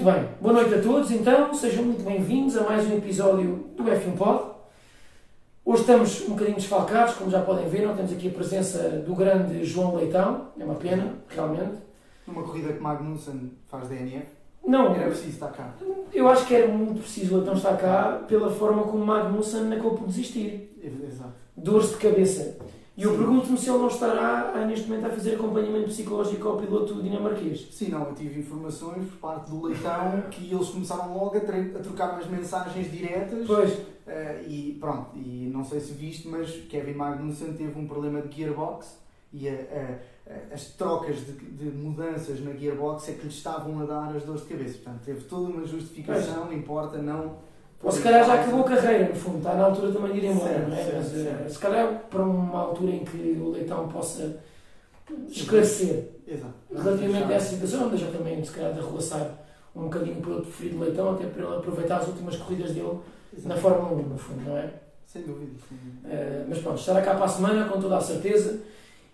Muito bem, boa noite a todos então, sejam muito bem-vindos a mais um episódio do F1 Pod. Hoje estamos um bocadinho desfalcados, como já podem ver, não temos aqui a presença do grande João Leitão, é uma pena, realmente. Numa corrida que Magnussen faz DNF, Não, era preciso estar cá. eu acho que era muito preciso o Leitão estar cá pela forma como Magnussen acabou por desistir. Exato. Dores de cabeça. E eu pergunto-me se ele não estará ah, neste momento a fazer acompanhamento psicológico ao piloto dinamarquês. Sim, não, eu tive informações por parte do Leitão que eles começaram logo a, a trocar umas mensagens diretas Pois, eh, e pronto, e não sei se viste, mas Kevin Magnussen teve um problema de gearbox e a- a- as trocas de, de mudanças na gearbox é que lhe estavam a dar as dores de cabeça. Portanto, teve toda uma justificação, importa não. Ou se calhar já acabou a carreira, no fundo, está na altura também de ir embora, não é? Mas eh, se calhar para uma altura em que o Leitão possa esclarecer Exato. relativamente a essa situação, deixa também se calhar de arregaçar um bocadinho o piloto preferido do Leitão, até para ele aproveitar as últimas corridas dele na Exato. Fórmula 1, no fundo, não é? Sem dúvida. sem dúvida. Uh, mas pronto, estará cá para a semana com toda a certeza.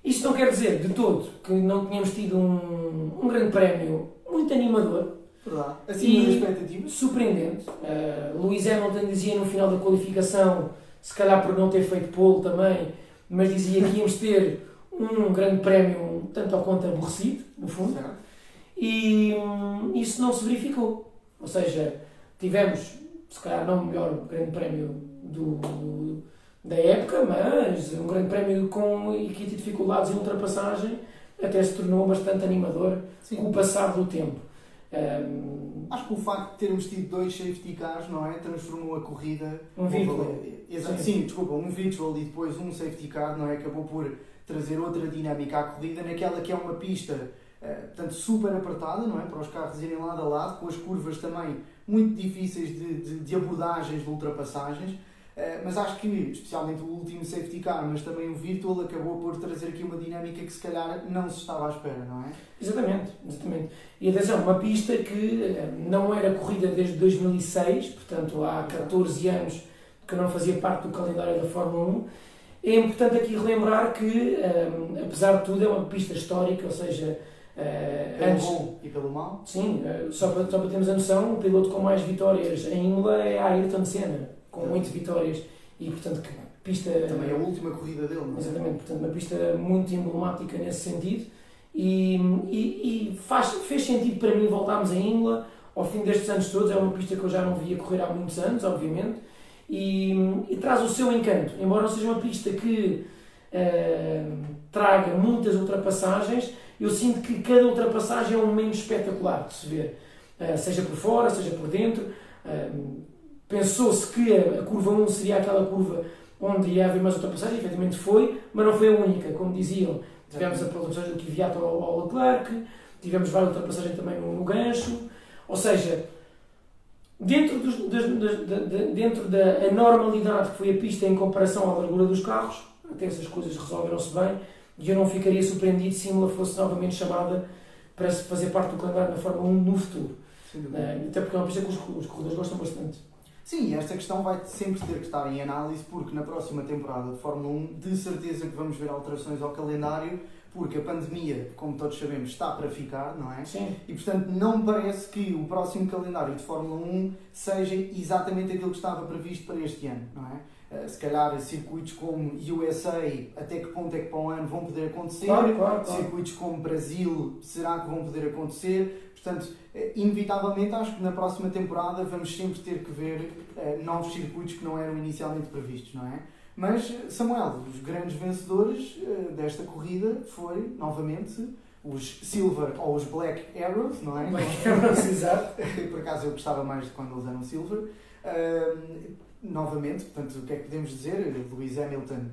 Isto não quer dizer de todo que não tenhamos tido um, um grande prémio muito animador, Verdade. Acima E- expectativas. surpreendente. Uh, Lewis Hamilton dizia no final da qualificação, se calhar por não ter feito pole também, mas dizia que íamos ter um grande prémio um tanto ao quanto aborrecido, no fundo, Certo. e hum, isso não se verificou. Ou seja, tivemos, se calhar não o melhor grande prémio do, da época, mas um grande prémio com e tinha dificuldades em ultrapassagem até se tornou bastante animador Sim. com o passar do tempo. Hum, Acho que o facto de termos tido dois safety cars, não é? Transformou a corrida. Um virtual. Exato. Sim. Sim. desculpa, um virtual e depois um safety car, não é? Acabou por trazer outra dinâmica à corrida naquela que é uma pista, eh, portanto, super apertada, não é? Para os carros irem lado a lado, com as curvas também muito difíceis de, de, de abordagens, de ultrapassagens. Eh, mas acho que, especialmente o último safety car, mas também o virtual, acabou por trazer aqui uma dinâmica que se calhar não se estava à espera, não é? exatamente, exatamente. E atenção, uma pista que eh, não era corrida desde 2006, portanto há 14 anos que não fazia parte do calendário da Fórmula 1. É importante aqui relembrar que, hum, apesar de tudo, é uma pista histórica, ou seja, eh, Pelo antes, bom e pelo mal. sim, eh, só para, só para termos a noção, o piloto com mais vitórias em Imola é Ayrton Senna, com. 8 vitórias, e portanto, que pista. Também é a última corrida dele, não é? Exatamente, portanto, uma pista muito emblemática nesse sentido e, e, e faz, fez sentido para mim voltarmos a Imola ao fim destes anos todos. É uma pista que eu já não via correr há muitos anos, obviamente, e, e traz o seu encanto. Embora não seja uma pista que eh, traga muitas ultrapassagens, eu sinto que cada ultrapassagem é um momento espetacular de se ver, Eh, seja por fora, seja por dentro. Eh, Pensou-se que a, curva 1 seria aquela curva onde ia haver mais ultrapassagem, efetivamente foi, mas não foi a única, como diziam. Tivemos a ultrapassagem do Kvyat ao, ao Leclerc, tivemos várias ultrapassagens também no, no gancho, ou seja, dentro, dos, das, das- da, da- dentro da normalidade que foi a pista em comparação à largura dos carros, até essas coisas resolveram-se bem, e eu não ficaria surpreendido se Imola fosse novamente chamada para fazer parte do calendário da Fórmula 1 no futuro. Sem dúvida. Eh, Até porque é uma pista que os, os corredores gostam bastante. Sim, esta questão vai sempre ter que estar em análise, porque na próxima temporada de Fórmula 1, de certeza que vamos ver alterações ao calendário, porque a pandemia, como todos sabemos, está para ficar, não é? Sim, E portanto, não me parece que o próximo calendário de Fórmula 1 seja exatamente aquilo que estava previsto para este ano, não é? Eh, Se calhar circuitos como USA, até que ponto é que para o ano vão poder acontecer? claro, claro, claro. Circuitos como Brasil, será que vão poder acontecer? Portanto, eh, inevitavelmente, acho que na próxima temporada vamos sempre ter que ver eh, novos circuitos que não eram inicialmente previstos, não é? Mas, eh, Samuel, os grandes vencedores eh, desta corrida foi, novamente, os Silver ou os Black Arrows, não é? Exato. Por acaso eu gostava mais de quando eles eram Silver. Ahm, novamente, portanto, o que é que podemos dizer? Lewis Hamilton,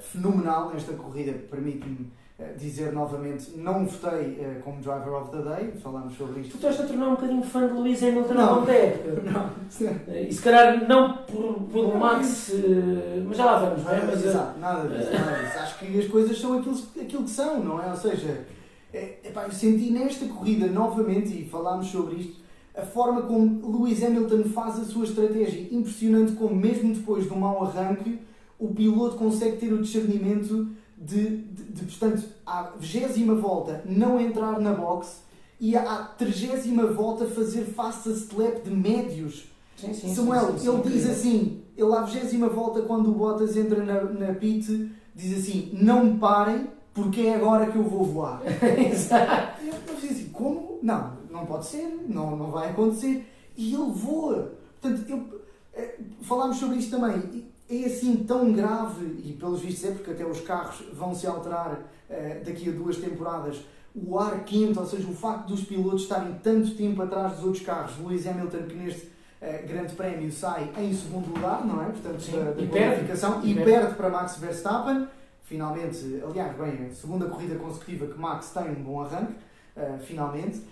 fenomenal nesta corrida, permite-me dizer novamente, não votei eh, como Driver of the Day, falámos sobre Tu isto. estás a tornar um bocadinho fã de Luís Hamilton Não. época. Não, E se calhar não por, pelo Max, eh, mas já lá vamos, não é? Mas, eh, Exato, nada disso, nada disso. Acho que as coisas são aquilo, aquilo que são, não é? Ou seja, é, epá, eu senti nesta corrida novamente, e falámos sobre isto, a forma como Lewis Hamilton faz a sua estratégia. Impressionante como, mesmo depois de um mau arranque, o piloto consegue ter o discernimento de, de, de, portanto, à vigésima volta, não entrar na box e à trigésima volta fazer fastest lap de médios. Sim, sim, Samuel, sim, ele diz sim. assim, ele à vigésima volta quando o Bottas entra na, na pit, diz assim, não me parem porque é agora que eu vou voar. Exato. Eu disse assim, como? Não, não pode ser, não, não vai acontecer. E ele voa. Portanto, eu, eh, falámos sobre isto também. É assim tão grave, e pelos vistos é porque até os carros vão se alterar eh, daqui a duas temporadas. O ar quente, ou seja, o facto dos pilotos estarem tanto tempo atrás dos outros carros. Lewis Hamilton, que neste eh, grande prémio sai em segundo lugar, não é? Portanto, Sim, da, da e perde. qualificação, E e perde. perde para Max Verstappen. Finalmente, aliás, bem, a segunda corrida consecutiva que Max tem um bom arranque, eh, finalmente.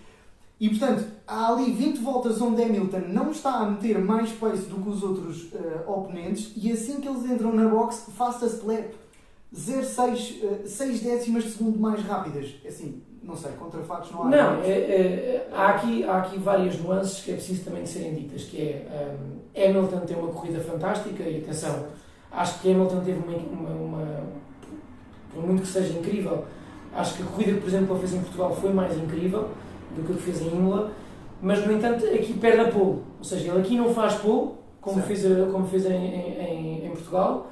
E portanto, há ali 20 voltas onde Hamilton não está a meter mais pace do que os outros eh, oponentes, e assim que eles entram na box, fastest lap. 0,6 6 décimas de segundo mais rápidas. Assim, não sei, contra fatos não há. Não, é- é- há, aqui, há aqui várias nuances que é preciso também de serem ditas, que é um, Hamilton tem uma corrida fantástica e atenção, acho que Hamilton teve uma, uma, uma- por muito que seja incrível, acho que a corrida que por exemplo ele fez em Portugal foi mais incrível do que que fez em Imola, mas no entanto aqui perde a pole, ou seja, ele aqui não faz pole, como Certo. fez, a- como fez em, em, em Portugal,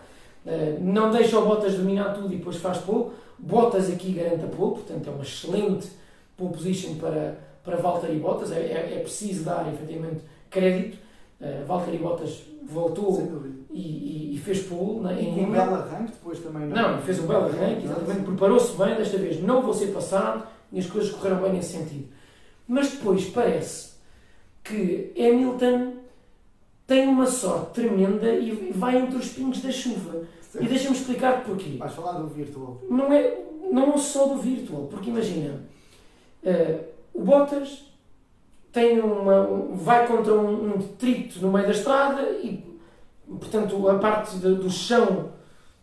Uh, não deixa o Bottas dominar tudo e depois faz pole, Bottas aqui garante a pole, portanto é uma excelente pole position para, para Valtteri Bottas, é, é, é preciso dar efetivamente crédito. Uh, Valtteri Bottas voltou e, e- e fez pole na, E em com um belo arranque depois também. Não, fez um belo arranque, exatamente, preparou-se bem, desta vez não vou ser passado e as coisas correram bem nesse sentido. Mas depois parece que Hamilton tem uma sorte tremenda e vai entre os pingos da chuva. E deixa-me explicar porquê. Vais falar do virtual. Não é não só do virtual, porque imagina, eh, o Bottas tem uma, um- vai contra um, um detrito no meio da estrada e, portanto, a parte de- do chão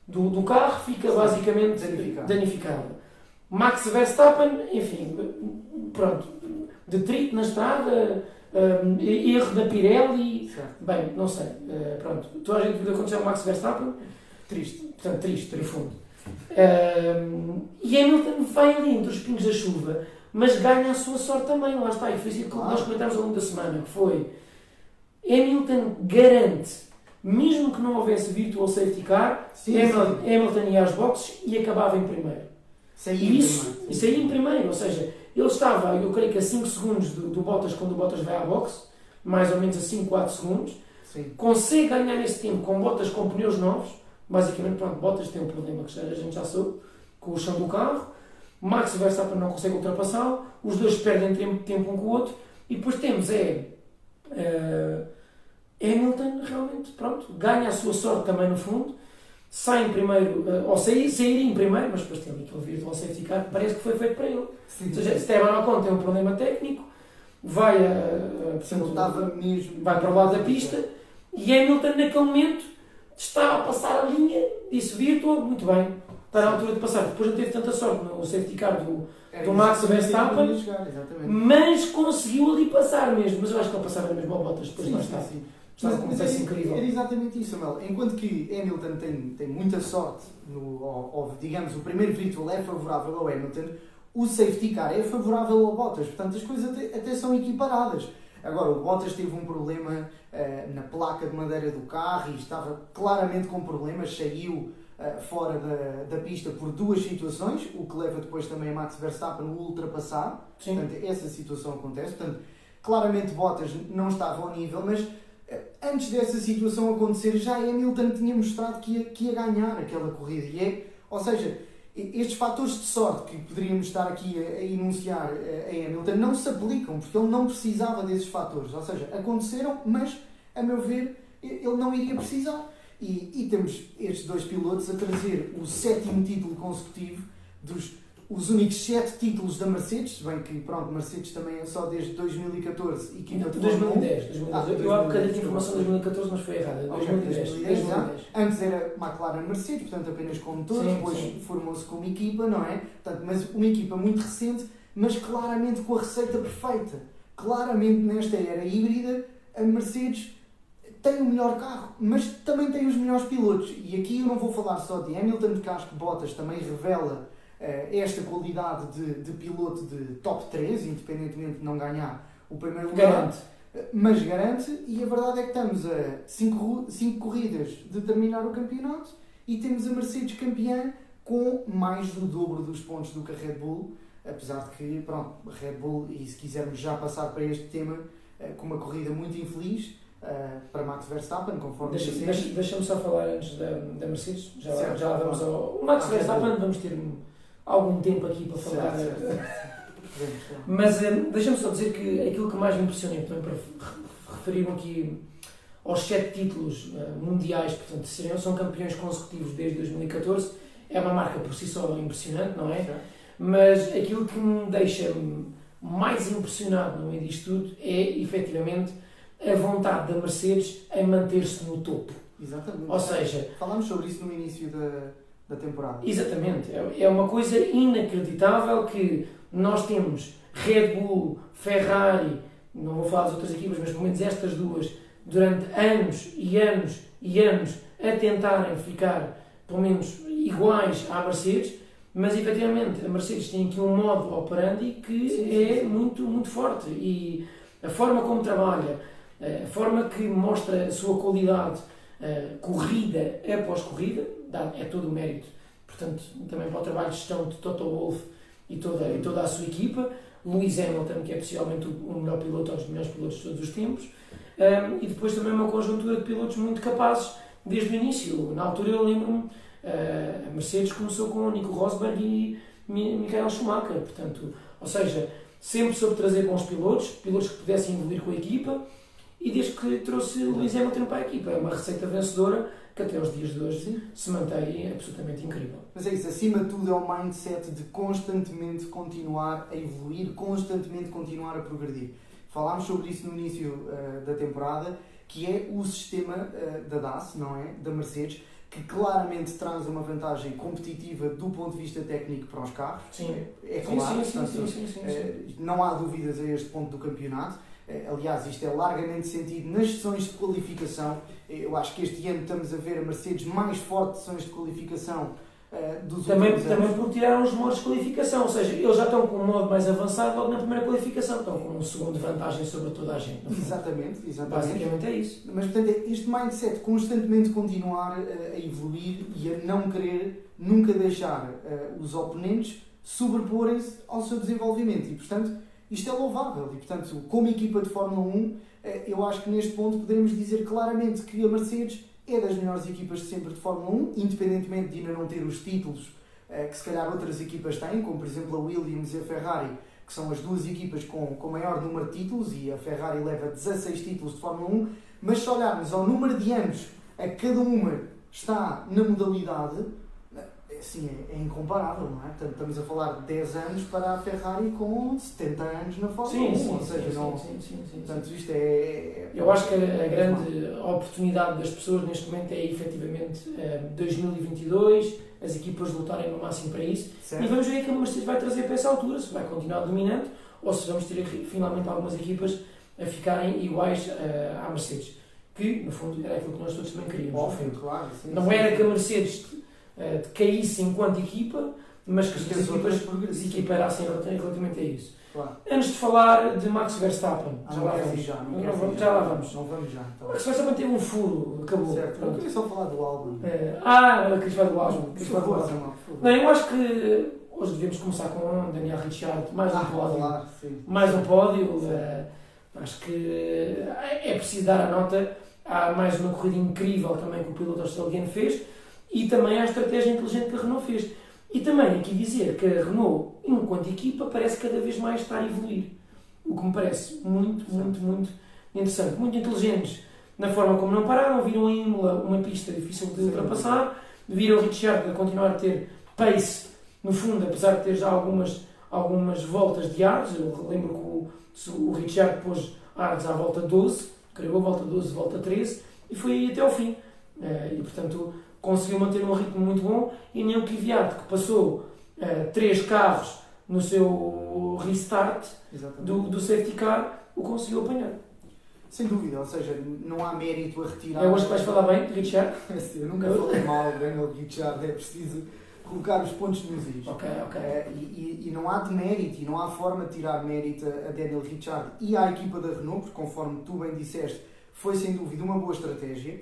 do, do carro fica Sim, basicamente danificada. Max Verstappen, enfim, pronto, detrito na estrada, eh, erro da Pirelli, Certo. bem, não sei, eh, pronto, toda a gente viu o que aconteceu ao Max Verstappen, Triste. portanto, triste, no fundo. Ahm, e Hamilton vai ali entre os pingos da chuva, mas ganha a sua sorte também, lá está, e foi isso que Claro. nós comentámos ao longo da semana, que foi Hamilton garante, mesmo que não houvesse virtual safety car, Sim, Hamilton, sim. Hamilton ia às boxes e acabava em primeiro. Saí E isso, primeiro. isso aí em primeiro, ou seja, ele estava, eu creio que a 5 segundos do, do Bottas quando o Bottas vai à boxe, mais ou menos a 5, 4 segundos, Sim. consegue ganhar esse tempo com botas com pneus novos. Basicamente, pronto, Bottas tem um problema que a gente já soube, com o chão do carro. Max Verstappen não consegue ultrapassá-lo. Os dois perdem tempo, um com o outro. E depois temos é, eh, Hamilton, realmente, pronto, ganha a sua sorte também no fundo. Sai em primeiro, eh, ou sair, sairia em primeiro, mas depois tem ali aquele virtual safety car que parece que foi feito para ele. Sim. Ou seja, Esteban Ocon tem um problema técnico, vai, a, a, Ele portanto, estava mesmo. vai para o lado da pista e Hamilton naquele momento estava a passar a linha, disse virtual, muito bem, está na altura de passar. Depois não teve tanta sorte no safety car do, Era do Max Verstappen. mas conseguiu ali passar mesmo. Mas eu acho que ele passava mesmo ao Bottas depois Sim, não sim, está. sim. Estava um Mas peça era- incrível. Era exatamente isso, Samuel. Enquanto que Hamilton tem, tem muita sorte, no, ou, ou, digamos, o primeiro virtual é favorável ao Hamilton, o safety car é favorável ao Bottas. Portanto, as coisas até, até são equiparadas. Agora, o Bottas teve um problema eh, na placa de madeira do carro e estava claramente com problemas, saiu eh, fora da, da pista por duas situações, o que leva depois também a Max Verstappen a ultrapassar. Sim. Portanto, essa situação acontece. Portanto, claramente Bottas não estava ao nível, mas antes dessa situação acontecer, já Hamilton tinha mostrado que ia, que ia ganhar aquela corrida. E é, ou seja, estes fatores de sorte que poderíamos estar aqui a, a enunciar eh, a Hamilton não se aplicam, porque ele não precisava desses fatores. Ou seja, aconteceram, mas, a meu ver, ele não iria precisar. E, e temos estes dois pilotos a trazer o sétimo título consecutivo dos os únicos sete títulos da Mercedes, se bem que pronto, Mercedes também é só desde 2014 equipa de Fórmula 1. 2010, 2010. Ah, eu há bocadinho 2010, de informação de 2014, mas foi errada. Ok, 2010. 2010, já. 2010. Antes era McLaren Mercedes, portanto apenas com motores, Sim, depois formou-se como equipa, não é? Portanto, mas uma equipa muito recente, mas claramente com a receita perfeita. Claramente nesta era híbrida, a Mercedes tem o melhor carro, mas também tem os melhores pilotos. E aqui eu não vou falar só de Hamilton, porque acho que Bottas também revela esta qualidade de, de piloto de top 3, independentemente de não ganhar o primeiro lugar. Garante. Mas garante, e a verdade é que estamos a 5 corridas de terminar o campeonato e temos a Mercedes campeã com mais do dobro dos pontos do que a Red Bull, apesar de que, pronto, a Red Bull, e se quisermos já passar para este tema, eh, com uma corrida muito infeliz eh, para Max Verstappen, conforme Deixa-me deixa, deixa só falar antes da, da Mercedes, já, Certo. já vamos ao. O Max Verstappen, vamos ter algum tempo aqui para falar. Certo, certo. Mas eh, deixa-me só dizer que aquilo que mais me impressionou, também para re- referir aqui aos sete títulos eh, mundiais, portanto, seriam, são campeões consecutivos desde 2014, é uma marca por si só impressionante, não é? Certo. Mas aquilo que me deixa mais impressionado no meio disto tudo é, efetivamente, a vontade da Mercedes em manter-se no topo. Exatamente. Ou seja, Falámos sobre isso no início da, da temporada. Exatamente, é é uma coisa inacreditável que nós temos Red Bull, Ferrari, não vou falar das outras equipas, mas pelo menos estas duas, durante anos e anos e anos a tentarem ficar pelo menos iguais à Mercedes, mas efetivamente a Mercedes tem aqui um modo operandi que Sim, sim, é muito, muito forte. E a forma como trabalha, a forma que mostra a sua qualidade eh, corrida após corrida, é todo o mérito, portanto, também para o trabalho de gestão de Toto Wolff e toda, e toda a sua equipa, Lewis Hamilton, que é possivelmente o, o melhor piloto, ou dos melhores pilotos de todos os tempos, um, e depois também uma conjuntura de pilotos muito capazes desde o início. Na altura eu lembro-me, uh, a Mercedes começou com Nico Rosberg e Mi- Michael Schumacher, portanto, ou seja, sempre soube trazer bons pilotos, pilotos que pudessem evoluir com a equipa, e desde que trouxe Lewis Hamilton para a equipa, é uma receita vencedora que até aos dias de hoje se mantém absolutamente incrível. Mas é isso, acima de tudo é o mindset de constantemente continuar a evoluir, constantemente continuar a progredir. Falámos sobre isso no início eh, da temporada, que é o sistema eh, da DAS, não é? Da Mercedes, que claramente traz uma vantagem competitiva do ponto de vista técnico para os carros. Sim. É Sim, claro, sim, sim, portanto, sim, sim, sim, sim. eh, não há dúvidas a este ponto do campeonato. Eh, Aliás, isto é largamente sentido nas sessões de qualificação. Eh, Eu acho que este ano estamos a ver a Mercedes mais forte de sessões de qualificação eh, dos Também, anos. também porque tiraram os modos de qualificação, ou seja, eles já estão com um modo mais avançado logo na primeira qualificação, estão com um segundo de vantagem sobre toda a gente. Exatamente, exatamente. Basicamente é isso. Mas, portanto, é este mindset constantemente continuar a evoluir e a não querer nunca deixar os oponentes sobreporem-se ao seu desenvolvimento. E, portanto, isto é louvável. E, portanto, como equipa de Fórmula 1, eh, eu acho que neste ponto poderemos dizer claramente que a Mercedes é das melhores equipas de sempre de Fórmula 1, independentemente de ainda não ter os títulos eh, que se calhar outras equipas têm, como por exemplo a Williams e a Ferrari, que são as duas equipas com, com maior número de títulos, e a Ferrari leva 16 títulos de Fórmula 1, mas se olharmos ao número de anos a cada uma está na modalidade, é assim, é, é incomparável, não é? Portanto, estamos a falar de 10 anos para a Ferrari com 70 anos na Fórmula 1, Sim, sim, ou seja, sim, não, sim, sim, sim, sim. portanto, isto é... Eu acho que a, a grande oportunidade das pessoas neste momento é efetivamente eh, 2022, as equipas lutarem no máximo para isso e Certo? vamos ver o que a Mercedes vai trazer para essa altura, se vai continuar dominante ou se vamos ter finalmente algumas equipas a ficarem iguais eh, à Mercedes, que no fundo era aquilo que nós todos também queríamos. Óbvio, claro. sim, Não sim. era que a Mercedes eh, caísse enquanto equipa, mas que as outras equipas se equiparassem relativamente a isso. Claro. Antes de falar de Max Verstappen, Ah, já lá vamos. já, não vamos- já lá vamos. Não vamos já. Então. Max Verstappen teve um furo, acabou. Certo, eu pronto. queria só falar do álbum. Eh, ah, queres falar do álbum? Falar do álbum. Não, eu acho que hoje devemos começar com Daniel Ricciardo, mais um Ah, pódio. claro. Mais um pódio. Eh, acho que eh, é preciso dar a nota. Há mais uma corrida incrível também que o piloto australiano fez e também à estratégia inteligente que a Renault fez. E também aqui dizer que a Renault, enquanto equipa, parece cada vez mais estar a evoluir. O que me parece muito, muito, muito interessante. Muito inteligentes na forma como não pararam. Viram em Imola uma pista difícil de ultrapassar. Viram o Ricciardo a continuar a ter pace, no fundo, apesar de ter já algumas, algumas voltas de ares. Eu lembro que o, o Ricciardo pôs ares à volta 12, creio a volta 12, volta 13, e foi aí até ao fim. Eh, e, portanto, conseguiu manter um ritmo muito bom. E nem o Kvyat, que passou eh, três carros no seu restart do, do safety car, o conseguiu apanhar. Sem dúvida, ou seja, não há mérito a retirar. É hoje que vais falar bem, Richard. Eu nunca falei mal Daniel Ricciardo, é preciso colocar os pontos nos is. Ok, ok. Eh, e, e- não há demérito, e não há forma de tirar mérito a Daniel Ricciardo e à equipa da Renault, porque conforme tu bem disseste, foi sem dúvida uma boa estratégia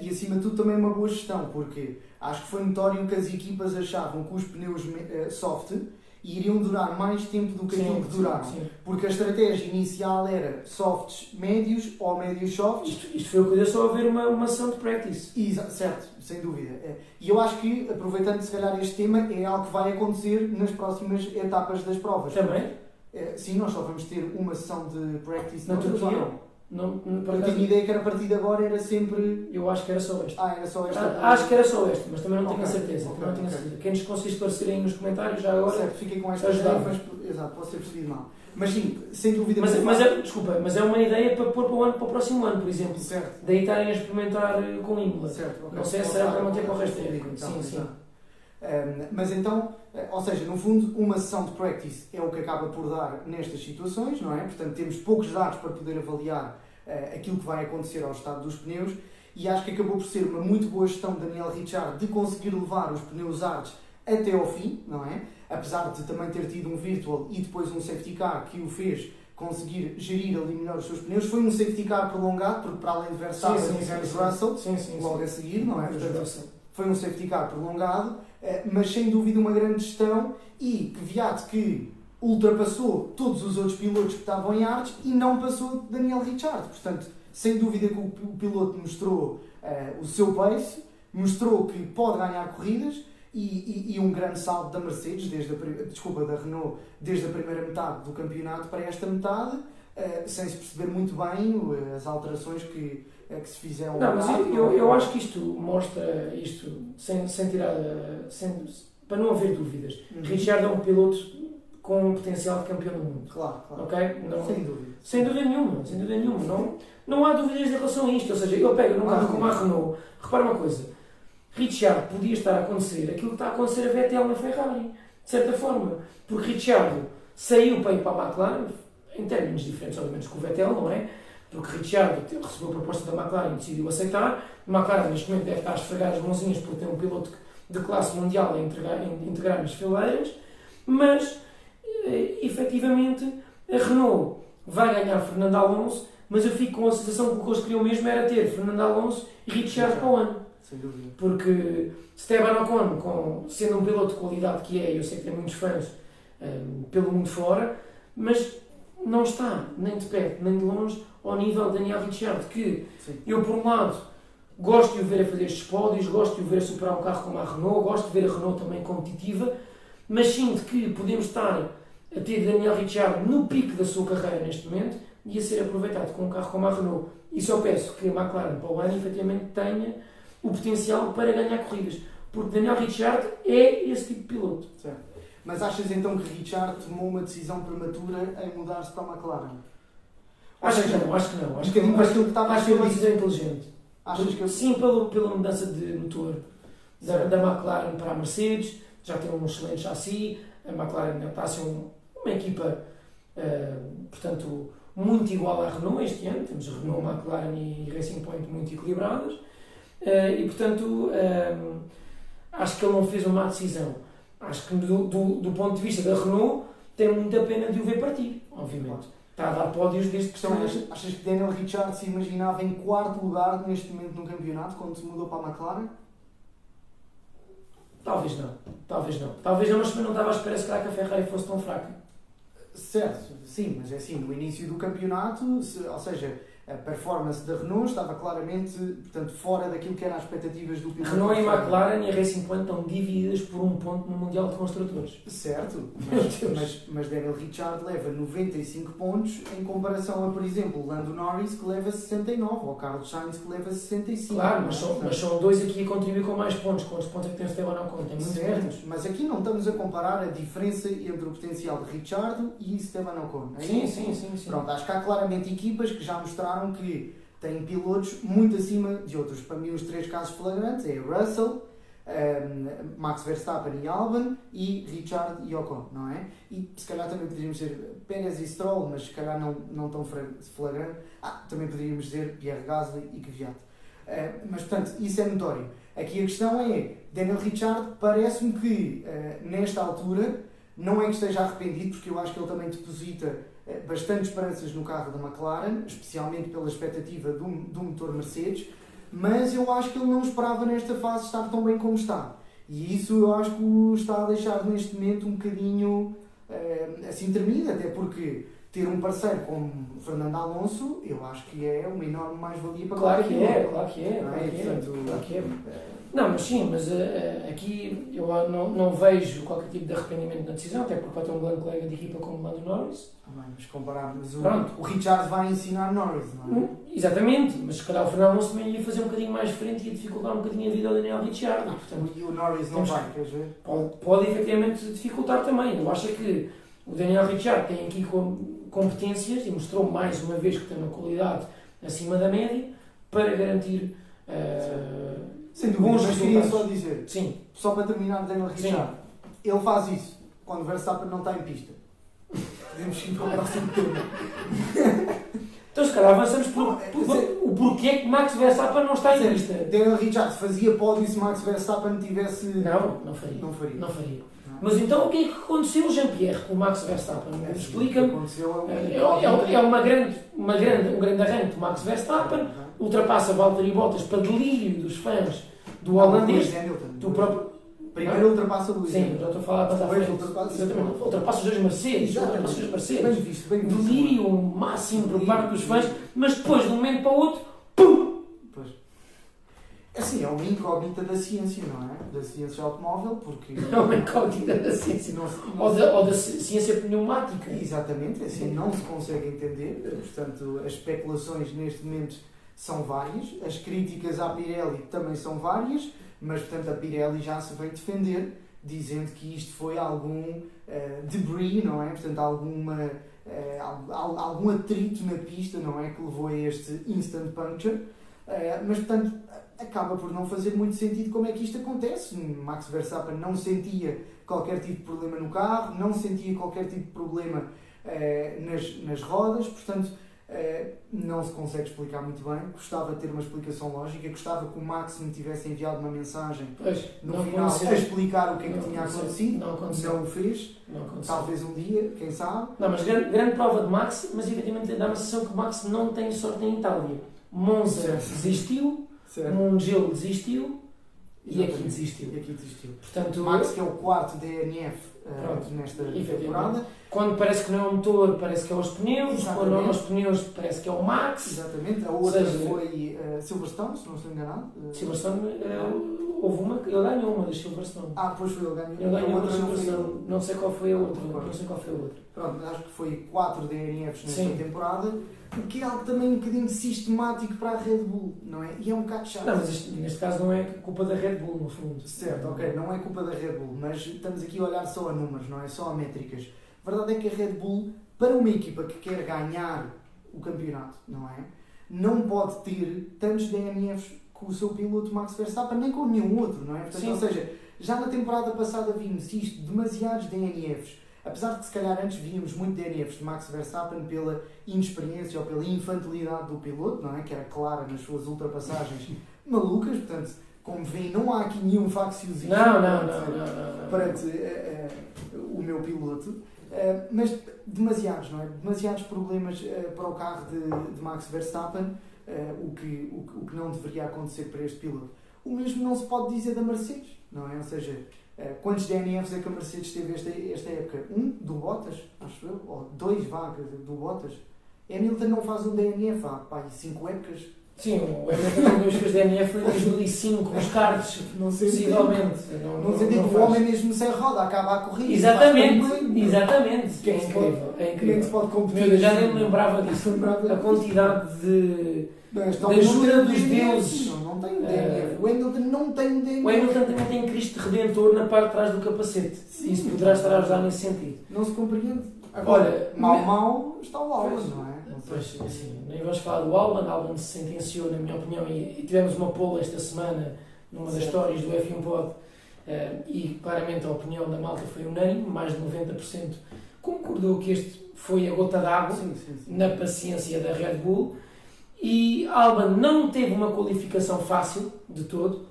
e acima de tudo também uma boa gestão, porque acho que foi notório que as equipas achavam que os pneus eh, soft iriam durar mais tempo do que aquilo que duraram. sim. Porque a estratégia inicial era softs médios ou médios softs. Isto, isto foi o que deu só a ver uma, uma ação de practice. Exa- certo, sem dúvida. É. E eu acho que, aproveitando se calhar este tema, é algo que vai acontecer nas próximas etapas das provas. Também? Sim, nós só vamos ter uma sessão de practice Na Turquia? ou não? Não, Eu acaso, tinha ideia que era a partir de agora era sempre. eu acho que era só esta. Ah, era só esta. Ah, Acho que era só esta, mas também não tenho Ok, a certeza. ok, também não tenho a ok. certeza. Quem nos conseguir esclarecer aí nos comentários já agora. Certo, fiquei com esta mas exato, posso ter percebido mal. Mas sim, sem dúvida. Mas, mas é, desculpa, mas é uma ideia para pôr para o, ano, para o próximo ano, por exemplo. Certo, Daí estarem a experimentar eh, com Imola. certo. Não sei se será para manter para o resto da então, Sim, sim. exato. Um, mas então, ou seja, no fundo, uma sessão de practice é o que acaba por dar nestas situações, não é? Portanto, temos poucos dados para poder avaliar eh, aquilo que vai acontecer ao estado dos pneus e acho que acabou por ser uma muito boa gestão de Daniel Ricciardo de conseguir levar os pneus artes até ao fim, não é? Apesar de também ter tido um virtual e depois um safety car que o fez conseguir gerir ali melhor os seus pneus. Foi um safety car prolongado, porque para além de Verstappen Sim, sim, tivemos. Russell, Sim, sim. logo sim. a seguir, não é? Portanto, foi um safety car prolongado, mas sem dúvida uma grande gestão e que Viat que ultrapassou todos os outros pilotos que estavam em artes e não passou Daniel Ricciardo. Portanto, sem dúvida que o piloto mostrou eh, o seu pace, mostrou que pode ganhar corridas e, e- e um grande salto da Mercedes, desde a, desculpa, da Renault, desde a primeira metade do campeonato para esta metade, eh, sem se perceber muito bem eh, as alterações que, eh, que se fizeram. Não, mas eu, eu, eu acho que isto mostra isto sem, sem tirar. Sem, para não haver dúvidas. Uhum. Richard é um piloto com um potencial de campeão do mundo. Claro, claro. Ok? Não, Sem dúvida. Sem dúvida nenhuma, sem dúvida nenhuma. Não, não há dúvidas em relação a isto. Ou seja, eu pego num carro como a. Renault, repara uma coisa, Ricciardo podia estar a acontecer aquilo que está a acontecer a Vettel na Ferrari, de certa forma. Porque Ricciardo saiu para ir para a McLaren, em termos diferentes, obviamente, com o Vettel, não é? Porque Ricciardo recebeu a proposta da McLaren e decidiu aceitar. A McLaren, neste momento, deve estar a esfregar as mãozinhas por ter um piloto de classe mundial a integrar, nas fileiras, mas, eh, efetivamente, a Renault vai ganhar Fernando Alonso, mas eu fico com a sensação que o que eles queriam mesmo era ter Fernando Alonso e o ano. Sem dúvida. Porque Esteban Ocon, com, sendo um piloto de qualidade que é, eu sei que tem muitos fãs hum, pelo mundo fora, mas não está, nem de perto, nem de longe, ao nível de Daniel Ricciardo, que Sim. eu, por um lado, gosto de o ver a fazer estes pódios, gosto de o ver a superar um carro como a Renault, gosto de ver a Renault também competitiva, mas sinto que podemos estar a ter Daniel Ricciardo no pico da sua carreira neste momento e a ser aproveitado com um carro como a Renault. E só peço que a McLaren para o ano efetivamente tenha o potencial para ganhar corridas. Porque Daniel Ricciardo é esse tipo de piloto. Mas achas então que Richard tomou uma decisão prematura em mudar-se para a McLaren? Acho que não, acho que não. Acho que, para acho, que estava a acho que uma decisão inteligente. Achas que Sim, pelo, pela mudança de motor da, da McLaren para a Mercedes, já tem um excelente chassi, a McLaren está a ser um- uma equipa, eh, portanto, muito igual à Renault este ano, temos Renault, McLaren e Racing Point muito equilibradas, eh, e portanto, eh, acho que ele não fez uma má decisão. Acho que do, do, do ponto de vista da Renault, tem muita pena de o ver partir, obviamente. Está a dar pódios desde que estão achas, achas que Daniel Ricciardo se imaginava em quarto lugar neste momento no campeonato quando se mudou para a McLaren? Talvez não, talvez não. Talvez não, mas também não estava à espera se calhar que a Ferrari fosse tão fraca. Certo, sim, mas é assim, no início do campeonato, se- ou seja, a performance da Renault estava claramente portanto, fora daquilo que eram as expectativas do piloto. Renault e McLaren e a Racing Point estão divididas por um ponto no Mundial de Construtores. Certo, mas, mas, mas Daniel Ricciardo leva 95 pontos em comparação a, por exemplo, Lando Norris que leva 69 ou Carlos Sainz que leva 65. Claro, mas são, mas são dois aqui a contribuir com mais pontos. Quantos pontos é que tem o Esteban Ocon? Tem muito Certo, mas aqui não estamos a comparar a diferença entre o potencial de Ricciardo e Esteban Ocon. é Sim, sim, sim. sim. Pronto, acho que há claramente equipas que já mostraram que têm pilotos muito acima de outros. Para mim, os três casos flagrantes é Russell, ehm, Max Verstappen e Albon e Richard e Ocon, não é? E se calhar também poderíamos dizer Pérez e Stroll, mas se calhar não, não tão flagrante. Ah, também poderíamos dizer Pierre Gasly e Kvyat. Eh, mas, portanto, isso é notório. Aqui a questão é, Daniel Ricciardo parece-me que uh, nesta altura não é que esteja arrependido, porque eu acho que ele também deposita uh, bastante esperanças no carro da McLaren, especialmente pela expectativa do, do motor Mercedes, mas eu acho que ele não esperava nesta fase estar tão bem como está. E isso eu acho que o está a deixar neste momento um bocadinho uh, assim tremido, até porque ter um parceiro como Fernando Alonso, eu acho que é uma enorme mais-valia para claro qualquer que é, claro que é, claro que é, claro que é. Não, mas sim, mas uh, aqui eu não, não vejo qualquer tipo de arrependimento na decisão, até porque vai ter um grande colega de equipa como Lando Norris. Ah, mas compararmos o, Pronto. o Richard vai ensinar Norris, não é? Hum, Exatamente, mas se calhar o Fernando Alonso também ia fazer um bocadinho mais diferente e ia dificultar um bocadinho a vida ao Daniel Ricciardo. Portanto, E o Norris não vai, queres ver? pode, pode efetivamente dificultar também. Eu acho que o Daniel Ricciardo tem aqui com, competências e mostrou mais uma vez que tem uma qualidade acima da média para garantir uh, Sem dúvida, bons mas queria só dizer, Sim, só para terminar, Daniel Sim. Ricciardo, ele faz isso quando o Verstappen não está em pista. Podemos ir para o próximo tema. então se calhar avançamos por, Não, por- quer dizer- o porquê que Max Verstappen não está em Quer lista. Daniel Ricciardo fazia pódio se Max Verstappen tivesse... Não, não faria. Não faria. Não faria. Mas então o que é que aconteceu, Jean-Pierre, com o Max Verstappen? É, Explica-me. É, é é- é uma grande, uma grande, um grande arranque do Max Verstappen, ultrapassa Valtteri Bottas para delírio dos fãs do holandês, do próprio. Primeiro ultrapassa o Luís Sim, já estou a falar para Depois ultrapassa- Exatamente. Ultrapassa os dois Mercedes, ultrapassa os dois Bem Mercedes. visto, bem visto. Delírio máximo por parte dos fãs, mas depois, de um momento para o outro, pum! Pois. Assim, é uma incógnita da ciência, não é? Da ciência automóvel, porque... É uma incógnita da ciência. Não se- não Ou da, ou da ci- ciência pneumática. Exatamente, assim não se consegue entender. Portanto, as especulações neste momento são várias, as críticas à Pirelli também são várias, mas portanto a Pirelli já se veio defender, dizendo que isto foi algum eh, debris, não é? Portanto, alguma, al- al- algum atrito na pista, não é? Que levou a este instant puncture. Eh, mas portanto, acaba por não fazer muito sentido como é que isto acontece. Max Verstappen não sentia qualquer tipo de problema no carro, não sentia qualquer tipo de problema nas, nas rodas, portanto eh, não se consegue explicar muito bem. Gostava de ter uma explicação lógica, gostava que o Max me tivesse enviado uma mensagem Pois, no final a aconteceu. explicar o que é que Não tinha aconteceu. acontecido. Não aconteceu. Não o fez, Não aconteceu. talvez um dia, quem sabe. Não, mas grande, grande prova de Max, mas efetivamente dá uma sensação que o Max não tem sorte em Itália. Monza Certo. desistiu, Mugello desistiu e aqui desistiu. E aqui desistiu. Portanto, Max, que é o quarto DNF Pronto. nesta Efetivamente. temporada. quando parece que não é o motor, parece que é os pneus. Quando não é os pneus, parece que é o Max. Exatamente. A outra seja, foi eh, Silverstone, se não estou enganado. Eh, Silverstone, eh, houve uma, ele ganhou uma das Silverstone. Ah, pois foi, ele ganhou. Ele ganhou uma das outra não Silverstone. Não sei qual foi a outra. Não Não sei qual foi a outra. Pronto, acho que foi 4 DNFs nesta Sim. temporada, o que é algo também um bocadinho sistemático para a Red Bull, não é? E é um bocado chato. Não, mas isto, neste caso não é culpa da Red Bull, no fundo. Certo, ok, não é culpa da Red Bull, mas estamos aqui a olhar só a números, não é? Só a métricas. A verdade é que a Red Bull, para uma equipa que quer ganhar o campeonato, não é? Não pode ter tantos DNFs com o seu piloto Max Verstappen, nem com nenhum outro, não é? Portanto, Sim. ou seja, já na temporada passada vimos isto, demasiados DNFs. Apesar de que se calhar antes víamos muito DNFs de Max Verstappen pela inexperiência ou pela infantilidade do piloto, não é? Que era clara nas suas ultrapassagens malucas, portanto, como veem, não há aqui nenhum facciosismo. Não, não, perante- não, não, perante eh, eh, o meu piloto, Eh, mas demasiados, não é? Demasiados problemas para o carro de Max Verstappen, eh, o, que, o, que- o que não deveria acontecer para este piloto. O mesmo não se pode dizer da Mercedes, não é? Ou seja, eh, quantos DNFs é que a Mercedes teve esta, esta época? Um do Bottas, acho eu, ou dois vagas do Bottas. Hamilton não faz um DNF há pá, cinco épocas. Sim, o Hamilton não fez DNF em 2005, os cards, Não sei possivelmente. Não sei dizer que o homem mesmo sem roda acaba a corrida. Exatamente, bem. exatamente. Que é É que se incrível, é Como é que incrível. se pode competir? Deus, já nem me lembrava disso. Lembrava A quantidade de. Da ajuda dos deuses. Não, não tem um DNF. O Hamilton não tem um DNF. O Hamilton também tem Cristo Redentor na parte de trás do capacete. Sim. Isso poderá estar a ajudar nesse sentido. Não se compreende. Agora, Olha, mal, me- mal está o Alban, Pois. não é? Pois, assim, nem vamos falar do Alban. Alban se sentenciou, na minha opinião, e, e tivemos uma poll esta semana numa das Certo. histórias do F1 Pod eh, e claramente a opinião da malta foi unânime, mais de 90% concordou que este foi a gota d'água na paciência da Red Bull e Alban não teve uma qualificação fácil de todo.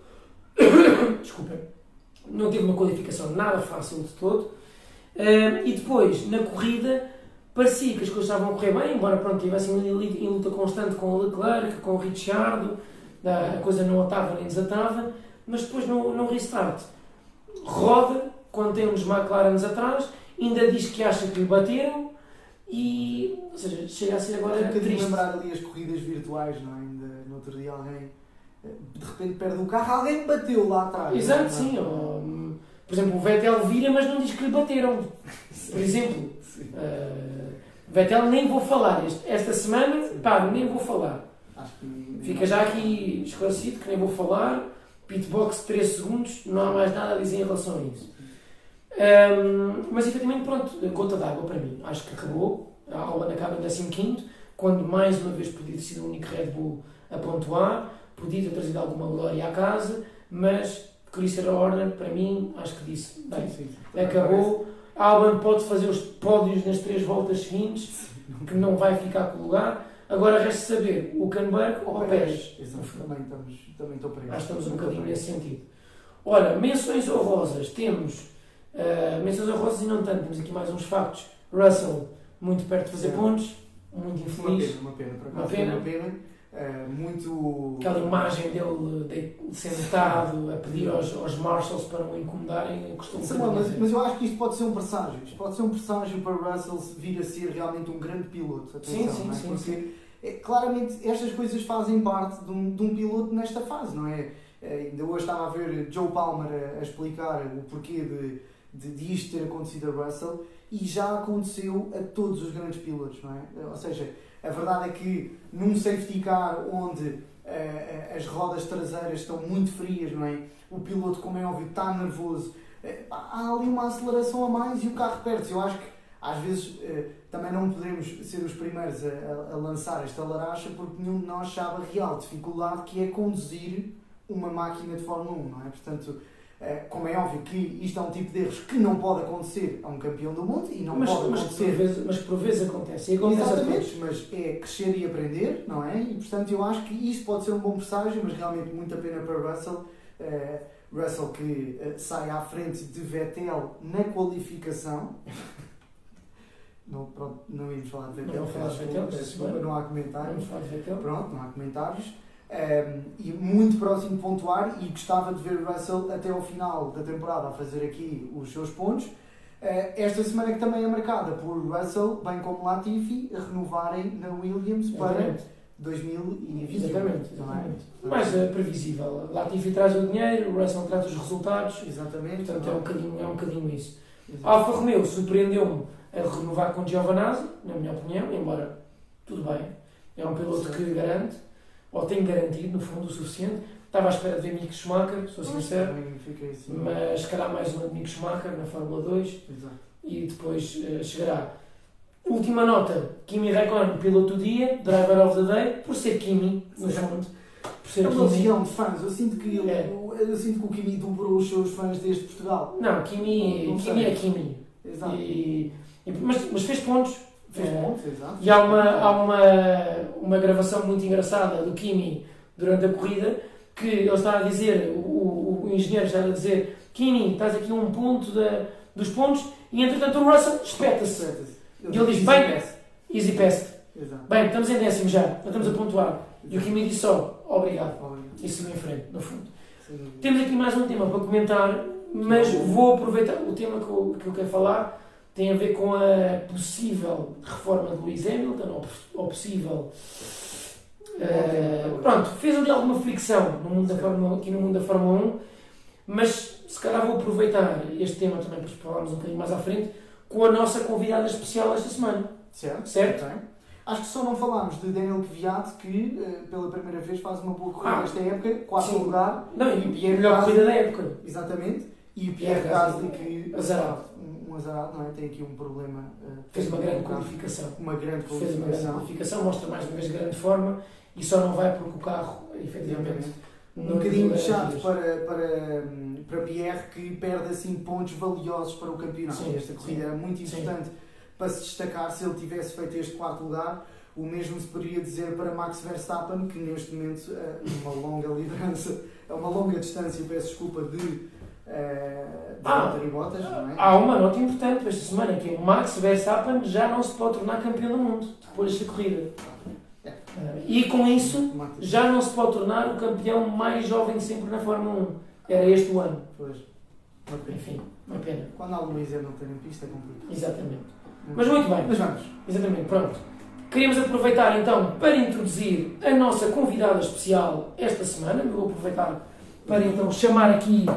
Desculpem. Não teve uma qualificação nada fácil de todo. E depois, na corrida, parecia que as coisas estavam a correr bem, embora pronto, tivessem em luta constante com o Leclerc, com o Ricciardo, a coisa não atava nem desatava, mas depois no, no restart roda, quando tem uns McLarens atrás, ainda diz que acha que lhe bateram e, ou seja, chega a ser agora é um triste. lembrar ali as corridas virtuais, não é? Ainda no outro dia alguém eh, de repente perde o carro, alguém bateu lá atrás. Exato, é? sim. Ou, por exemplo, o Vettel vira, mas não diz que lhe bateram. Por exemplo, uh, Vettel nem vou falar. Esta semana, pá, nem vou falar. Fica já aqui esclarecido que nem vou falar. Pitbox 3 segundos, não há mais nada a dizer em relação a isso. Um, mas efetivamente, pronto, gota d'água para mim. Acho que acabou. A aula acaba em 15, quando mais uma vez podia ter sido o único Red Bull a pontuar, podia ter trazido alguma glória à casa, mas Christian Horner, para mim, acho que disse: bem, sim, sim. acabou. Alban pode fazer os pódios nas três voltas seguintes, que não vai ficar com o lugar. Agora resta saber o Canberg ou o Pérez. Também, estamos, também estou para Acho que estamos um bocadinho nesse sentido. Ora, menções honrosas. Temos uh, menções honrosas e não tanto. Temos aqui mais uns factos. Russell, muito perto de fazer pontos, muito infeliz. Uma pena, uma pena. Uma pena. Uh, muito. Aquela imagem dele de, sentado a pedir aos, aos Marshalls para não incomodarem custou um mas, mas eu acho que isto pode ser um presságio. Isto pode ser um presságio para Russell vir a ser realmente um grande piloto. Atenção, sim, sim, é? sim. Porque sim. É, claramente estas coisas fazem parte de um, de um piloto nesta fase, não é? é ainda hoje estava a ver Joe Palmer a, a explicar o porquê de, de, de isto ter acontecido a Russell e já aconteceu a todos os grandes pilotos, não é? Ou seja, a verdade é que num safety car onde uh, as rodas traseiras estão muito frias, não é? O piloto, como é óbvio, está nervoso. Uh, há ali uma aceleração a mais e o carro perde-se. Eu acho que às vezes uh, também não podemos ser os primeiros a, a, lançar esta laracha porque nenhum de nós sabe a real dificuldade que é conduzir uma máquina de Fórmula 1, não é? Portanto, como é óbvio que isto é um tipo de erros que não pode acontecer a um campeão do mundo e não mas, pode mas acontecer. Por vezes, mas por vezes acontece. E acontece Exatamente, mas é crescer e aprender, não é? E portanto eu acho que isto pode ser um bom presságio, mas realmente muito a pena para Russell. Uh, Russell que uh, sai à frente de Vettel na qualificação. não, pronto, não íamos falar de Vettel, não, falar de Vettel, não há comentários. Vettel. Pronto, não há comentários. Um, e muito próximo de pontuar e gostava de ver Russell até ao final da temporada a fazer aqui os seus pontos. Uh, esta semana que também é marcada por Russell, bem como Latifi, a renovarem na Williams para 2020. Exatamente, exatamente. É? Mais uh, previsível. Latifi traz o dinheiro, o Russell traz os resultados. Exatamente. Portanto, é um bocadinho, é um bocadinho isso. Exatamente. Alfa Romeo surpreendeu-me a renovar com Giovanazzi, na minha opinião, embora tudo bem. É um piloto que garante ou tenho garantido, no fundo, o suficiente. Estava à espera de ver Mick Schumacher, sou sincero, assim. mas calhar mais uma de Mick Schumacher na Fórmula 2 Exato. e depois uh, chegará. Última nota: Kimi Raikkonen, piloto do dia, driver of the day, por ser Kimi, no fundo. Por ser é uma legião de fãs. Eu sinto, que ele, é. eu, eu, sinto que o Kimi dobrou os seus fãs desde Portugal. Não, Kimi, não, não Kimi é Kimi. Exato. E, e, mas, mas fez pontos Fez é. pontos, exato. E há uma, há uma, uma gravação muito engraçada do Kimi durante a corrida que ele está a dizer, o, o, o engenheiro está a dizer Kimi, estás aqui um ponto da, dos pontos e entretanto o Russell espeta-se. E ele diz, bem, easy pass. Bem, estamos em décimo já, estamos a pontuar. E o Kimi disse só, obrigado. obrigado. E seguiu em frente, no fundo. Sim. Temos aqui mais um tema para comentar, mas vou aproveitar o tema que eu, que eu quero falar tem a ver com a possível reforma de Lewis Hamilton, ou, possível. Uh, pronto, fez ali alguma fricção no mundo da Fórmula, aqui no mundo da Fórmula 1, mas se calhar vou aproveitar este tema também para falarmos um bocadinho mais à frente com a nossa convidada especial esta semana. Certo. Certo? Okay. Acho que só não falámos de Daniel Kvyat, que uh, pela primeira vez faz uma boa corrida ah, esta época, quarto lugar. Não, e, e a melhor corrida da época. Exatamente. E o Pierre Gasly, que. Azarado azarado, não é? Tem aqui um problema. Uh, fez uma grande qualificação. Uma grande qualificação. Fez uma grande qualificação, mostra mais uma vez grande forma e só não vai porque o carro, efetivamente. Um bocadinho chato para, para, para Pierre que perde assim pontos valiosos para o campeonato. Sim, Esta corrida sim, era muito importante sim. para se destacar se ele tivesse feito este quarto lugar. O mesmo se poderia dizer para Max Verstappen, que neste momento, é uma longa liderança, é uma longa distância, peço desculpa, de, uh, de ah, Bottas, é? Há uma nota importante esta semana, que é o Max Verstappen já não se pode tornar campeão do mundo depois desta corrida. É. Uh, e com isso, já não se pode tornar o campeão mais jovem sempre na Fórmula 1. Era este o ano. Pois. Enfim, uma pena. Quando há Luís não tem pista é complicado. Exatamente. Mas muito bem. Mas vamos. Exatamente, pronto. Queríamos aproveitar então para introduzir a nossa convidada especial esta semana. Vou aproveitar para então chamar aqui,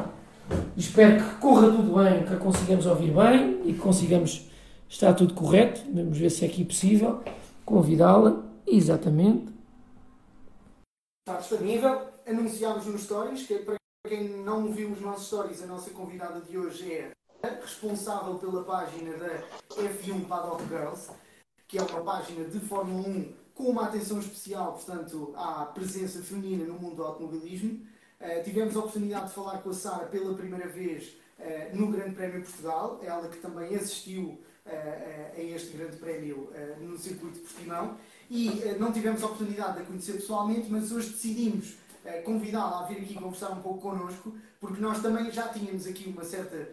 espero que corra tudo bem, que a consigamos ouvir bem e que consigamos estar tudo correto. Vamos ver se é aqui possível convidá-la. Exatamente. Está disponível. Anunciámos nos stories, que é para quem não viu os nossos stories, a nossa convidada de hoje é responsável pela página da F1 Paddock Girls que é uma página de Fórmula 1 com uma atenção especial, portanto, à presença feminina no mundo do automobilismo. Uh, tivemos a oportunidade de falar com a Sara pela primeira vez uh, no Grande Prémio Portugal, ela que também assistiu uh, a este Grande Prémio no circuito de Portimão. E não tivemos a oportunidade de a conhecer pessoalmente, mas hoje decidimos convidá-la a vir aqui conversar um pouco connosco, porque nós também já tínhamos aqui uma certa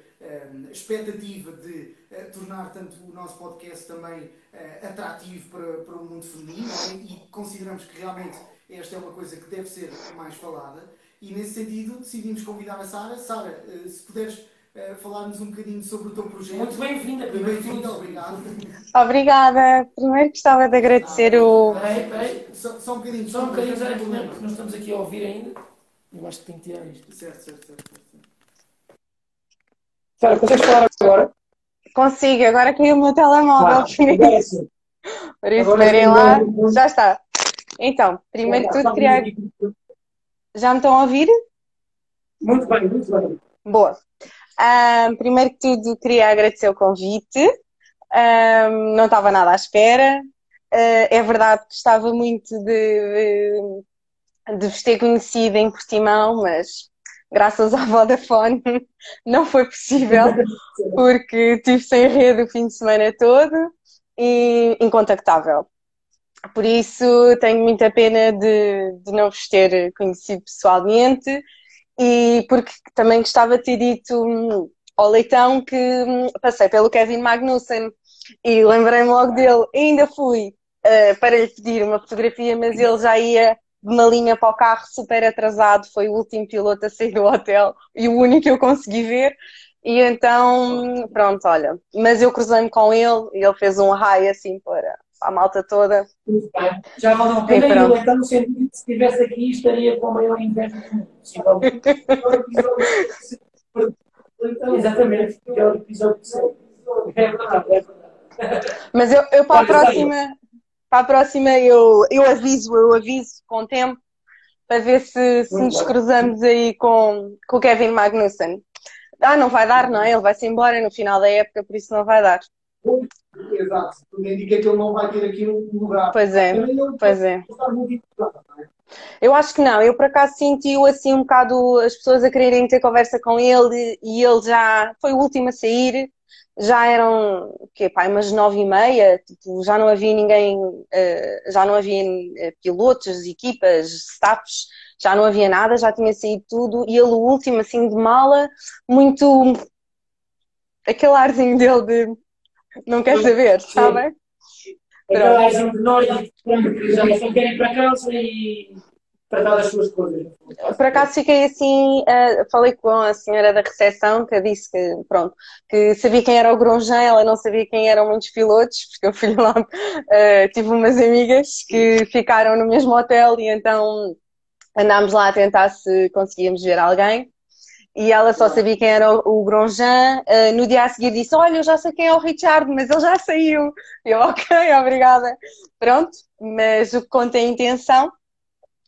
expectativa de uh, tornar tanto o nosso podcast também uh, atrativo para, para o mundo feminino é? e consideramos que realmente esta é uma coisa que deve ser mais falada. E nesse sentido decidimos convidar a Sara. Sara, se puderes uh, falar-nos um bocadinho sobre o teu projeto. Muito bem-vinda, bem-vinda, obrigado. Obrigada. Primeiro gostava de agradecer ah, o. Peraí, peraí. Só, só um bocadinho. Só um bocadinho, já é nós estamos aqui a ouvir ainda. Eu acho que tenho que tirar isto. Certo, certo, certo. Sara, consegues falar agora? Consigo, agora caiu o meu telemóvel. Claro, agora sim. Por isso, esperem lá. Já está. Então, primeiro de tudo, queria. Já me estão a ouvir? Muito bem, muito bem. Boa. Um, primeiro que tudo, queria agradecer o convite. Um, não estava nada à espera. Uh, é verdade que gostava muito de, de, de vos ter conhecido em Portimão, mas graças à Vodafone não foi possível porque estive sem rede o fim de semana todo e incontactável. Por isso tenho muita pena de, de não vos ter conhecido pessoalmente e porque também gostava de ter dito hum, ao Leitão que hum, passei pelo Kevin Magnussen e lembrei-me logo dele. Ainda fui uh, para lhe pedir uma fotografia, mas ele já ia de uma linha para o carro super atrasado, foi o último piloto a sair do hotel e o único que eu consegui ver. E então, pronto, olha. Mas eu cruzei-me com ele e ele fez um raio assim para a malta toda. Já valeu a pena e, então, no sentido que se estivesse aqui estaria com a maior inveja possível. Exatamente, porque é o episódio É verdade, é verdade. Mas eu, eu para a próxima, para a próxima eu, eu aviso, eu aviso com o tempo para ver se, se nos cruzamos aí com, com o Kevin Magnussen. Ah, não vai dar, não é? Ele vai-se embora no final da época, por isso não vai dar. Exato, tudo indica que ele não vai ter aqui um lugar. Pois é, pois é. Eu acho que não, eu por acaso senti-o assim um bocado as pessoas a quererem ter conversa com ele e ele já foi o último a sair. Já eram que pá, umas nove e meia, tipo, já não havia ninguém, uh, já não havia uh, pilotos, equipas, staffs, já não havia nada, já tinha saído tudo, e ele o último assim de mala, muito aquele arzinho dele de não quer saber, sabem? Aquele arzinho de nós, já só querem para casa e tratar das suas coisas. Por acaso fiquei assim, uh, falei com a senhora da recepção que disse que, pronto, que sabia quem era o Grosjean, ela não sabia quem eram muitos pilotos, porque eu fui lá, uh, tive umas amigas que ficaram no mesmo hotel e então andámos lá a tentar se conseguíamos ver alguém. E ela só sabia quem era o, Grosjean. Uh, no dia a seguir disse: Olha, eu já sei quem é o Richard, mas ele já saiu. Eu, ok, obrigada. Pronto, mas o que conta é a intenção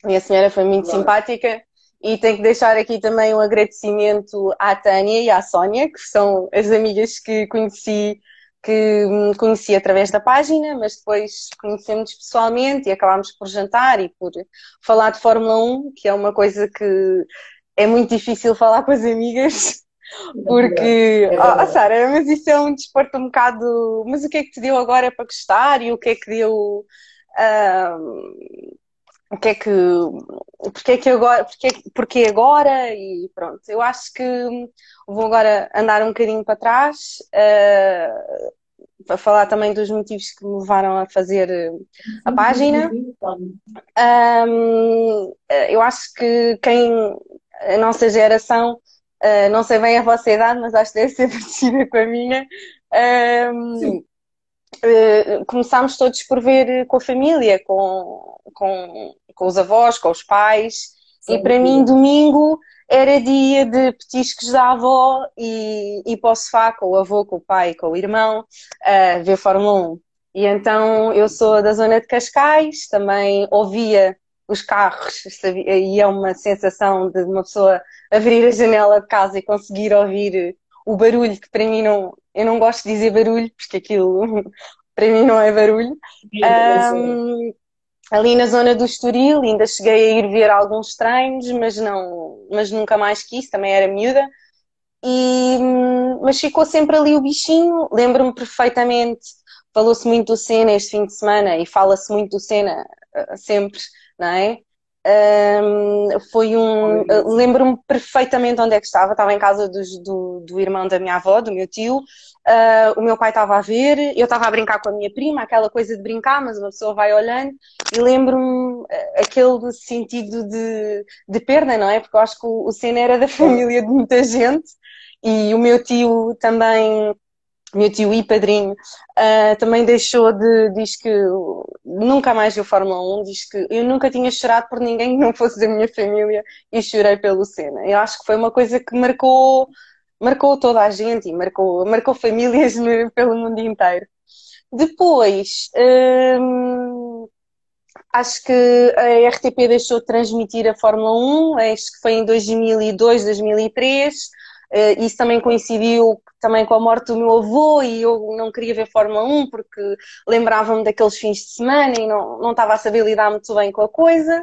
e a senhora foi muito claro. simpática. E tenho que deixar aqui também um agradecimento à Tânia e à Sónia, que são as amigas que conheci, que conheci através da página, mas depois conhecemos pessoalmente e acabámos por jantar e por falar de Fórmula 1, que é uma coisa que é muito difícil falar com as amigas, porque, é oh, Sara, mas isso é um desporto um bocado. Mas o que é que te deu agora para gostar e o que é que deu o que é que porque é que agora porque, porque agora e pronto. Eu acho que vou agora andar um bocadinho para trás uh, para falar também dos motivos que me levaram a fazer a página. um, eu acho que quem a nossa geração uh, não sei bem a vossa idade mas acho que deve ser parecida com a minha. Um, Uh, começámos todos por ver com a família, com, com, com os avós, com os pais, Sim, e para mim domingo era dia de petiscos da avó e, e para o sofá com o avô, com o pai, com o irmão, uh, ver Fórmula 1. E então eu sou da zona de Cascais, também ouvia os carros e é uma sensação de uma pessoa abrir a janela de casa e conseguir ouvir o barulho, que para mim não, eu não gosto de dizer barulho, porque aquilo para mim não é barulho. Um, ali na zona do Estoril, ainda cheguei a ir ver alguns treinos, mas não, mas nunca mais quis, também era miúda. E, mas ficou sempre ali o bichinho. Lembro-me perfeitamente, falou-se muito do Senna este fim de semana e fala-se muito do Senna uh, sempre, não é? Um, foi um. Lembro-me perfeitamente onde é que estava. Estava em casa dos, do, do irmão da minha avó, do meu tio. Uh, o meu pai estava a ver, eu estava a brincar com a minha prima, aquela coisa de brincar, mas uma pessoa vai olhando. E lembro-me ah, aquele sentido de, de perda, não é? Porque eu acho que o, o Senna era da família de muita gente e o meu tio também meu tio e padrinho, uh, também deixou de. diz que nunca mais viu Fórmula 1, diz que eu nunca tinha chorado por ninguém que não fosse da minha família e chorei pelo Senna. Eu acho que foi uma coisa que marcou, marcou toda a gente e marcou, marcou famílias no, pelo mundo inteiro. Depois, hum, acho que a RTP deixou de transmitir a Fórmula 1, acho que foi em 2002, 2003. Uh, isso também coincidiu também com a morte do meu avô e eu não queria ver Fórmula 1 porque lembrava-me daqueles fins de semana e não, não estava a saber lidar muito bem com a coisa.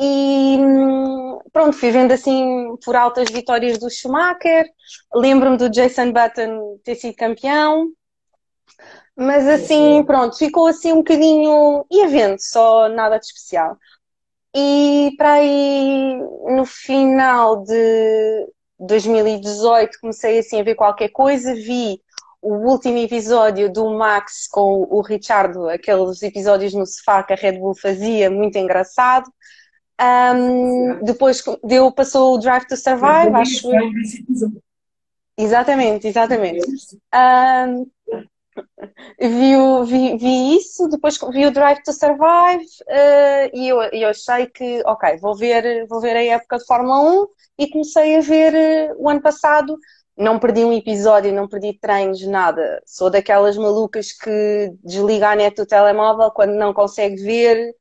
E pronto, fui vendo assim por altas vitórias do Schumacher. Lembro-me do Jason Button ter sido campeão. Mas assim, pronto, ficou assim um bocadinho. ia vendo, só nada de especial. E para aí, no final de 2018 comecei assim a ver qualquer coisa, vi o último episódio do Max com o Richardo, aqueles episódios no sofá que a Red Bull fazia, muito engraçado. Um, depois deu, passou o Drive to Survive, acho. Exatamente, exatamente. Um, vi, vi, vi, isso, depois vi o Drive to Survive uh, e eu, eu achei que, ok, vou ver, vou ver a época de Fórmula 1 e comecei a ver uh, o ano passado. Não perdi um episódio, não perdi treinos, nada. Sou daquelas malucas que desliga a net do telemóvel quando não consegue ver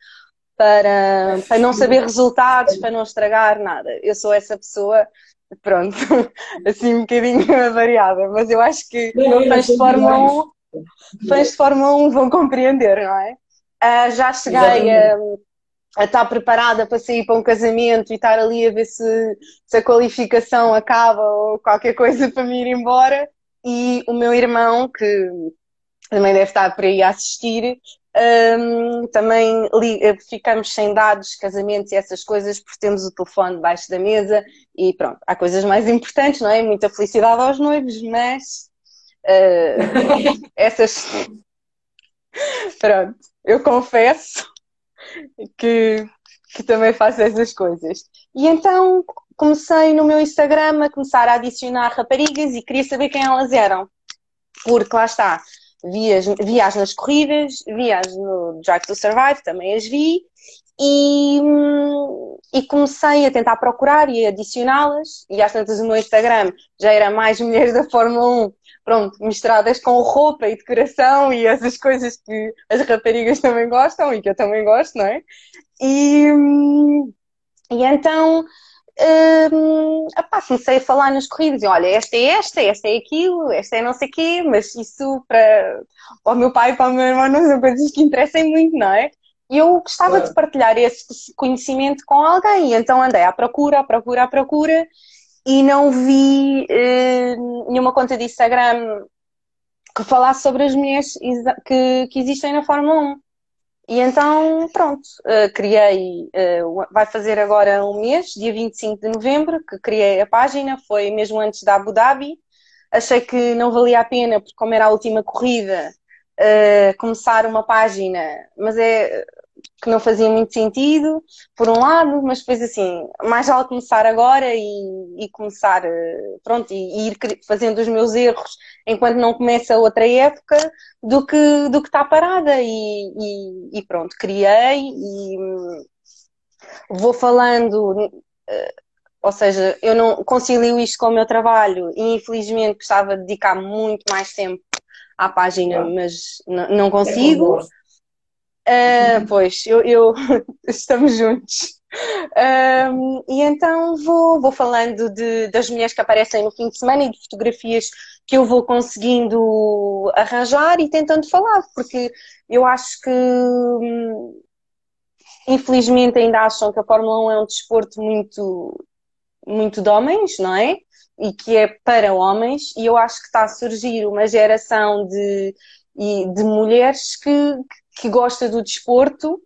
para, para não saber resultados, para não estragar nada. Eu sou essa pessoa pronto, assim um bocadinho variada, mas eu acho que de Fórmula 1 fãs de Fórmula 1 vão compreender, não é? Uh, já cheguei a, a, estar preparada para sair para um casamento e estar ali a ver se, se a qualificação acaba ou qualquer coisa para me ir embora. E o meu irmão, que também deve estar por aí a assistir, um, também li, ficamos sem dados, casamentos e essas coisas, porque temos o telefone debaixo da mesa e pronto, há coisas mais importantes, não é? Muita felicidade aos noivos, mas Uh, essas. Pronto, eu confesso que, que também faço essas coisas. E então comecei no meu Instagram a começar a adicionar raparigas e queria saber quem elas eram. Porque lá está, vi as nas corridas, vi as no Drive to Survive, também as vi, e, e comecei a tentar procurar e adicioná-las, e às tantas o meu Instagram já era mais mulheres da Fórmula 1 pronto, misturadas com roupa e decoração e essas coisas que as raparigas também gostam e que eu também gosto, não é? E, e então um, apá, comecei a falar nas corridas, e, olha, esta é esta, esta é aquilo, esta é não sei o quê, mas isso para, para o meu pai e para o meu irmão não são coisas que interessem muito, não é? E eu gostava claro. de partilhar esse conhecimento com alguém, então andei à procura, à procura, à procura, e não vi uh, nenhuma conta de Instagram que falasse sobre as mulheres que, que existem na Fórmula 1. e então, pronto, uh, criei, uh, vai fazer agora um mês, dia 25 de novembro, que criei a página, foi mesmo antes da Abu Dhabi. Achei que não valia a pena, porque como era a última corrida, começar uma página, mas é que não fazia muito sentido, por um lado, mas depois assim, mais vale começar agora e, e começar, eh, pronto, e, e, ir fazendo os meus erros enquanto não começa outra época, do que do que está parada. E, e, pronto, criei e vou falando, eh, ou seja, eu não concilio isto com o meu trabalho e infelizmente gostava de dedicar muito mais tempo à página, mas não consigo. É Uh, pois, eu, eu estamos juntos. Um, e então vou, vou falando de, das mulheres que aparecem no fim de semana e de fotografias que eu vou conseguindo arranjar e tentando falar, porque eu acho que hum, infelizmente ainda acham que a Fórmula 1 é um desporto muito, muito de homens, não é? E que é para homens, e eu acho que está a surgir uma geração de, de mulheres que, que gosta do desporto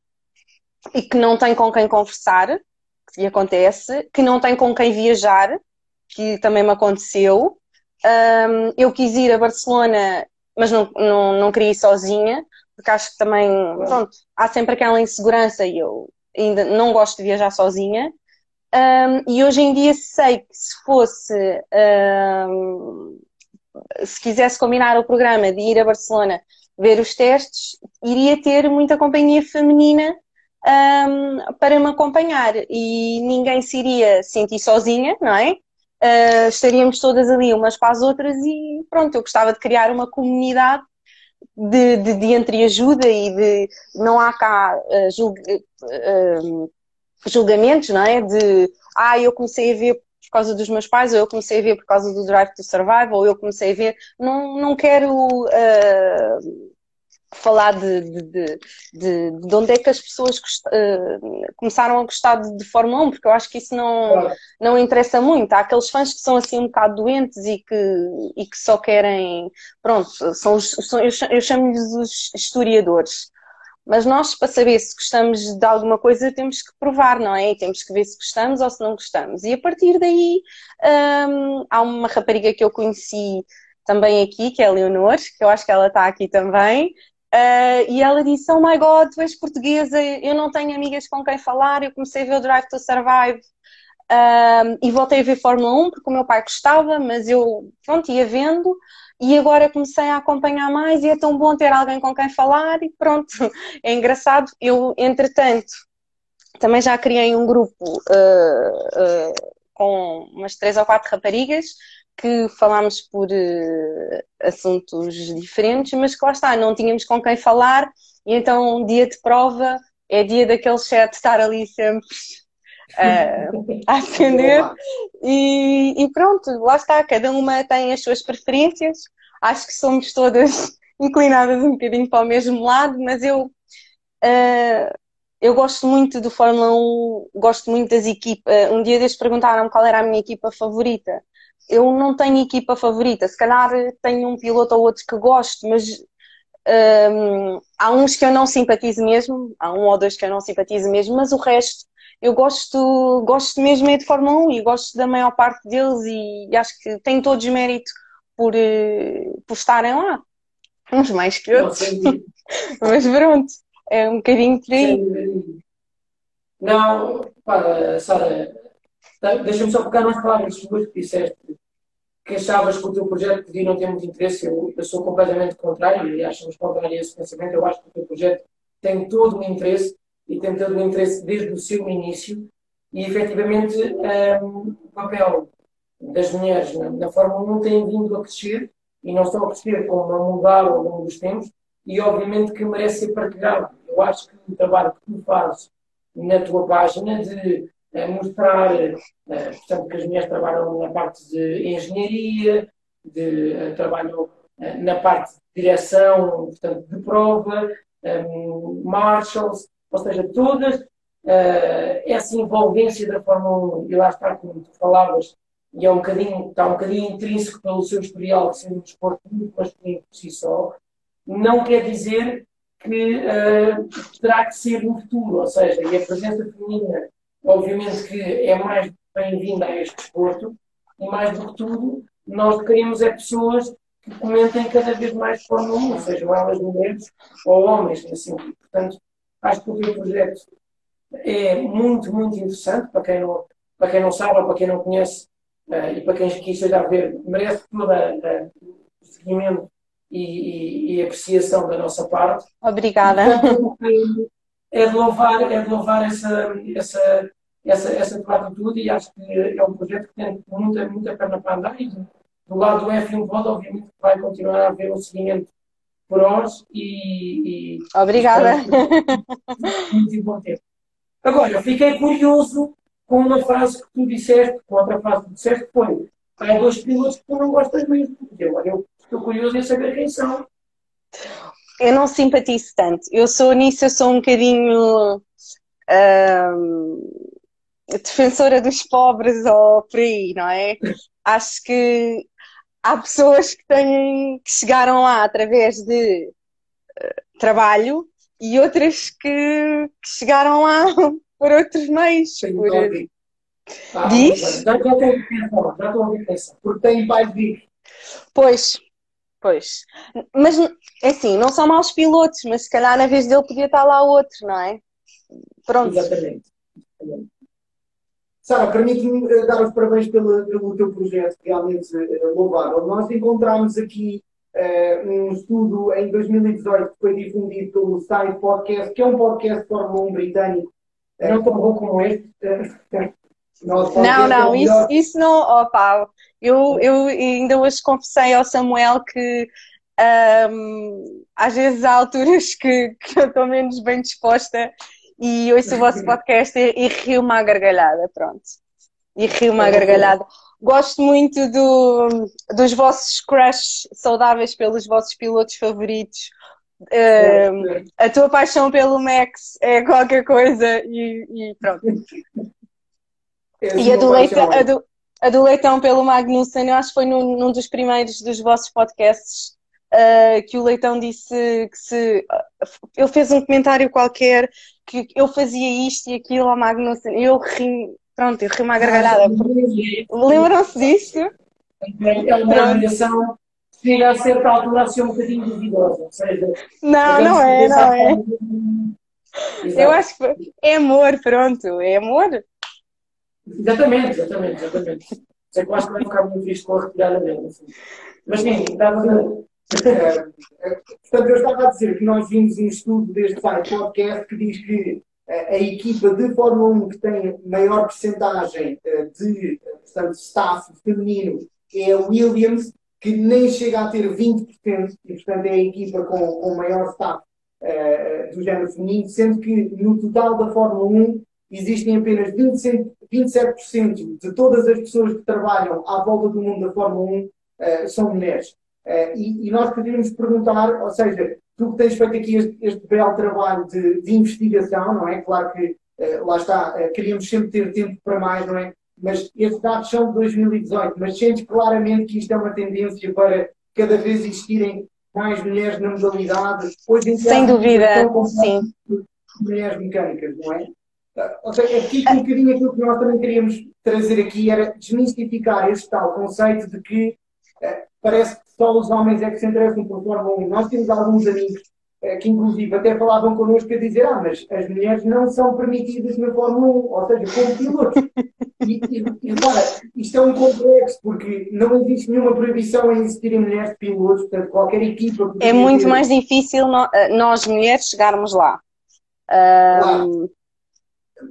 e que não tem com quem conversar, que acontece, que não tem com quem viajar, que também me aconteceu. Um, eu quis ir a Barcelona, mas não, não, não queria ir sozinha, porque acho que também, pronto, há sempre aquela insegurança e eu ainda não gosto de viajar sozinha. Um, e hoje em dia sei que se fosse, um, se quisesse combinar o programa de ir a Barcelona ver os testes, iria ter muita companhia feminina um, para me acompanhar e ninguém se iria sentir sozinha, não é? Uh, estaríamos todas ali umas para as outras e pronto, eu gostava de criar uma comunidade de, de, de entreajuda e de não há cá uh, julg, uh, julgamentos, não é? De ah, eu comecei a ver causa dos meus pais, ou eu comecei a ver por causa do Drive to Survive, ou eu comecei a ver. Não, não quero uh, falar de, de, de, de, onde é que as pessoas uh, começaram a gostar de, de Fórmula 1, porque eu acho que isso não, não interessa muito. Há aqueles fãs que são assim um bocado doentes e que, e que só querem. Pronto, são, são eu chamo-lhes os historiadores. Mas nós, para saber se gostamos de alguma coisa, temos que provar, não é? Temos que ver se gostamos ou se não gostamos. E a partir daí, hum, há uma rapariga que eu conheci também aqui, que é a Leonor, que eu acho que ela está aqui também. Uh, e ela disse: Oh my god, tu és portuguesa, eu não tenho amigas com quem falar. Eu comecei a ver o Drive to Survive uh, e voltei a ver Fórmula 1 porque o meu pai gostava, mas eu, pronto, ia vendo e agora comecei a acompanhar mais e é tão bom ter alguém com quem falar e pronto, é engraçado. Eu, entretanto, também já criei um grupo uh, uh, com umas três ou quatro raparigas que falámos por uh, assuntos diferentes, mas que lá está, não tínhamos com quem falar e então um dia de prova é dia daquele chat estar ali sempre a atender e, e, pronto, lá está, cada uma tem as suas preferências, acho que somos todas inclinadas um bocadinho para o mesmo lado, mas eu uh, eu gosto muito do Fórmula 1, gosto muito das equipas. Um dia destes perguntaram qual era a minha equipa favorita. Eu não tenho equipa favorita, se calhar tenho um piloto ou outro que gosto, mas um, há uns que eu não simpatizo mesmo, há um ou dois que eu não simpatizo mesmo, mas o resto eu gosto, gosto mesmo é de Fórmula 1 e gosto da maior parte deles e, acho que têm todos mérito por, eh, por estarem lá. Uns mais que outros. Mas pronto, é um bocadinho por aí. Não, para, Sara, deixa-me só pegar umas palavras suas que disseste que achavas que o teu projeto podia não ter muito interesse. Eu, eu sou completamente contrário e acho-nos contrário a esse pensamento. Eu acho que o teu projeto tem todo o interesse e tem todo o interesse desde o seu início e efetivamente um, o papel das mulheres na, na Fórmula 1 tem vindo a crescer e não só a crescer como a mudar ao longo dos tempos e obviamente que merece ser partilhado. Eu acho que o trabalho que tu fazes na tua página de uh, mostrar, uh, portanto, que as mulheres trabalham na parte de engenharia, de uh, trabalham na parte de direção, portanto, de prova, um, marshals, ou seja, toda essa envolvência da Fórmula 1, e lá está, como tu falavas, e é um bocadinho, está um bocadinho intrínseco pelo seu historial de ser um desporto muito masculino por si só, não quer dizer que uh, terá que ser no futuro, ou seja, e a presença feminina, obviamente que é mais bem-vinda a este desporto, e mais do que tudo, nós queremos é pessoas que comentem cada vez mais Fórmula 1, sejam elas mulheres ou homens, assim. Portanto, acho que o projeto é muito, muito interessante para quem não, para quem não sabe ou para quem não conhece uh, e para quem quis esteja a ver, merece todo o seguimento e, e, e, apreciação da nossa parte. Obrigada. Portanto, é de louvar, é de louvar essa, essa, essa, essa tua atitude e acho que é um projeto que tem muita, muita perna para andar e do lado do F1 Pod, obviamente, vai continuar a haver um seguimento nós e, e Obrigada. Muito importante. Agora, fiquei curioso com uma frase que tu disseste, com outra frase que tu disseste, foi há dois pilotos que tu não gostas mesmo. Eu, eu estou curioso em saber quem são. Eu não simpatizo tanto. Eu sou nisso, eu sou um bocadinho hum, defensora dos pobres ou por aí, não é? Acho que há pessoas que têm que chegaram lá através de uh, trabalho e outras que, que, chegaram lá por outros meios. Sim, por... Ah, Diz? Já estou a pensar, já estou a pensar, porque tem pais de Pois, pois. Mas, é assim, não são maus pilotos, mas se calhar na vez dele podia estar lá outro, não é? Pronto. Exatamente. Sara, permite-me eh, dar os parabéns pelo, pelo teu projeto, realmente uh, louvável. Nós encontramos aqui uh, um estudo em 2018 que foi difundido pelo Side Podcast, que é um podcast de Fórmula 1 britânico, uh, não tão bom como este. não, não, é isso, isso não. Opa, eu, eu ainda hoje confessei ao Samuel que um, às vezes há alturas que, que eu estou menos bem disposta e ouço o vosso podcast e, e rio-me à gargalhada, pronto. E rio-me à gargalhada. Gosto muito do, dos vossos crushes saudáveis pelos vossos pilotos favoritos. Uh, a tua paixão pelo Max é qualquer coisa e, e pronto. É e a do, Leitão, a, do, a do Leitão pelo Magnussen, eu acho que foi num, num dos primeiros dos vossos podcasts uh, que o Leitão disse que se. Ele fez um comentário qualquer que eu fazia isto e aquilo ao Magnussen. Eu ri, pronto, eu ri uma gargalhada. Lembram-se disso? É uma avaliação chega a certa altura a ser um bocadinho duvidosa. Seja, não, não é, não é. Exato. Eu acho que é amor, pronto, é amor. Exatamente, exatamente, exatamente. Sei que eu acho que vai ficar muito triste com a retirada dele. Assim. Mas sim, estava portanto, eu estava a dizer que nós vimos um estudo deste site podcast que diz que a, a equipa de Fórmula 1 que tem maior percentagem eh, de portanto, staff feminino é a Williams, que nem chega a ter 20%, e portanto é a equipa com, com maior staff uh, do género feminino, sendo que no total da Fórmula 1 existem apenas 20%, 27% de todas as pessoas que trabalham à volta do mundo da Fórmula 1 uh, eh, são mulheres. Uh, e, e, nós queríamos perguntar, ou seja, tu que tens feito aqui este, este belo trabalho de, de, investigação, não é? Claro que uh, lá está, uh, queríamos sempre ter tempo para mais, não é? Mas estes dados são de 2018, mas sentes claramente que isto é uma tendência para cada vez existirem mais mulheres na modalidade. Hoje em Sem dúvida, sim. Mulheres mecânicas, não é? Ou seja, aqui um bocadinho aquilo que nós também queríamos trazer aqui era desmistificar este tal conceito de que parece que só os homens é que se interessam por Fórmula 1. Nós temos alguns amigos eh, que, inclusive, até falavam connosco a dizer: Ah, mas as mulheres não são permitidas na Fórmula 1, ou seja, como pilotos. E, e, e claro, isto é um complexo, porque não existe nenhuma proibição em existirem mulheres pilotos, portanto, qualquer equipa. É muito ter... mais difícil eh, nós, mulheres, chegarmos lá.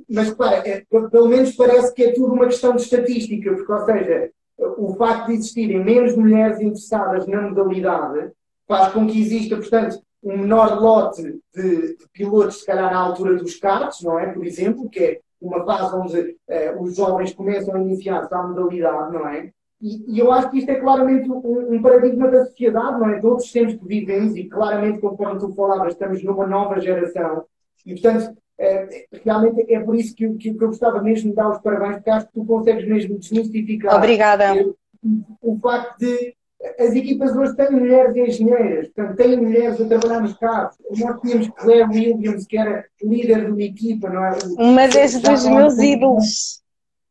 Mas, claro, é, pelo menos parece que é tudo uma questão de estatística, porque, ou seja, o facto de existirem menos mulheres interessadas na modalidade faz com que exista, portanto, um menor lote de, de pilotos, se calhar na altura dos karts, não é? Por exemplo, que é uma fase onde uh, os jovens começam a iniciar-se à modalidade, não é? E, e, eu acho que isto é claramente um, um, paradigma da sociedade, não é? De outros tempos que vivemos e claramente, conforme tu falavas, estamos numa nova geração. E, portanto, é, realmente é por isso que, que, que, eu gostava mesmo de dar os parabéns, porque acho que tu consegues mesmo desmistificar Obrigada. O, o facto de as equipas hoje têm mulheres engenheiras, portanto, têm mulheres a trabalhar nos carros. Nós tínhamos Claire Williams, que era líder de uma equipa, não é? Uma das, dos meus ídolos.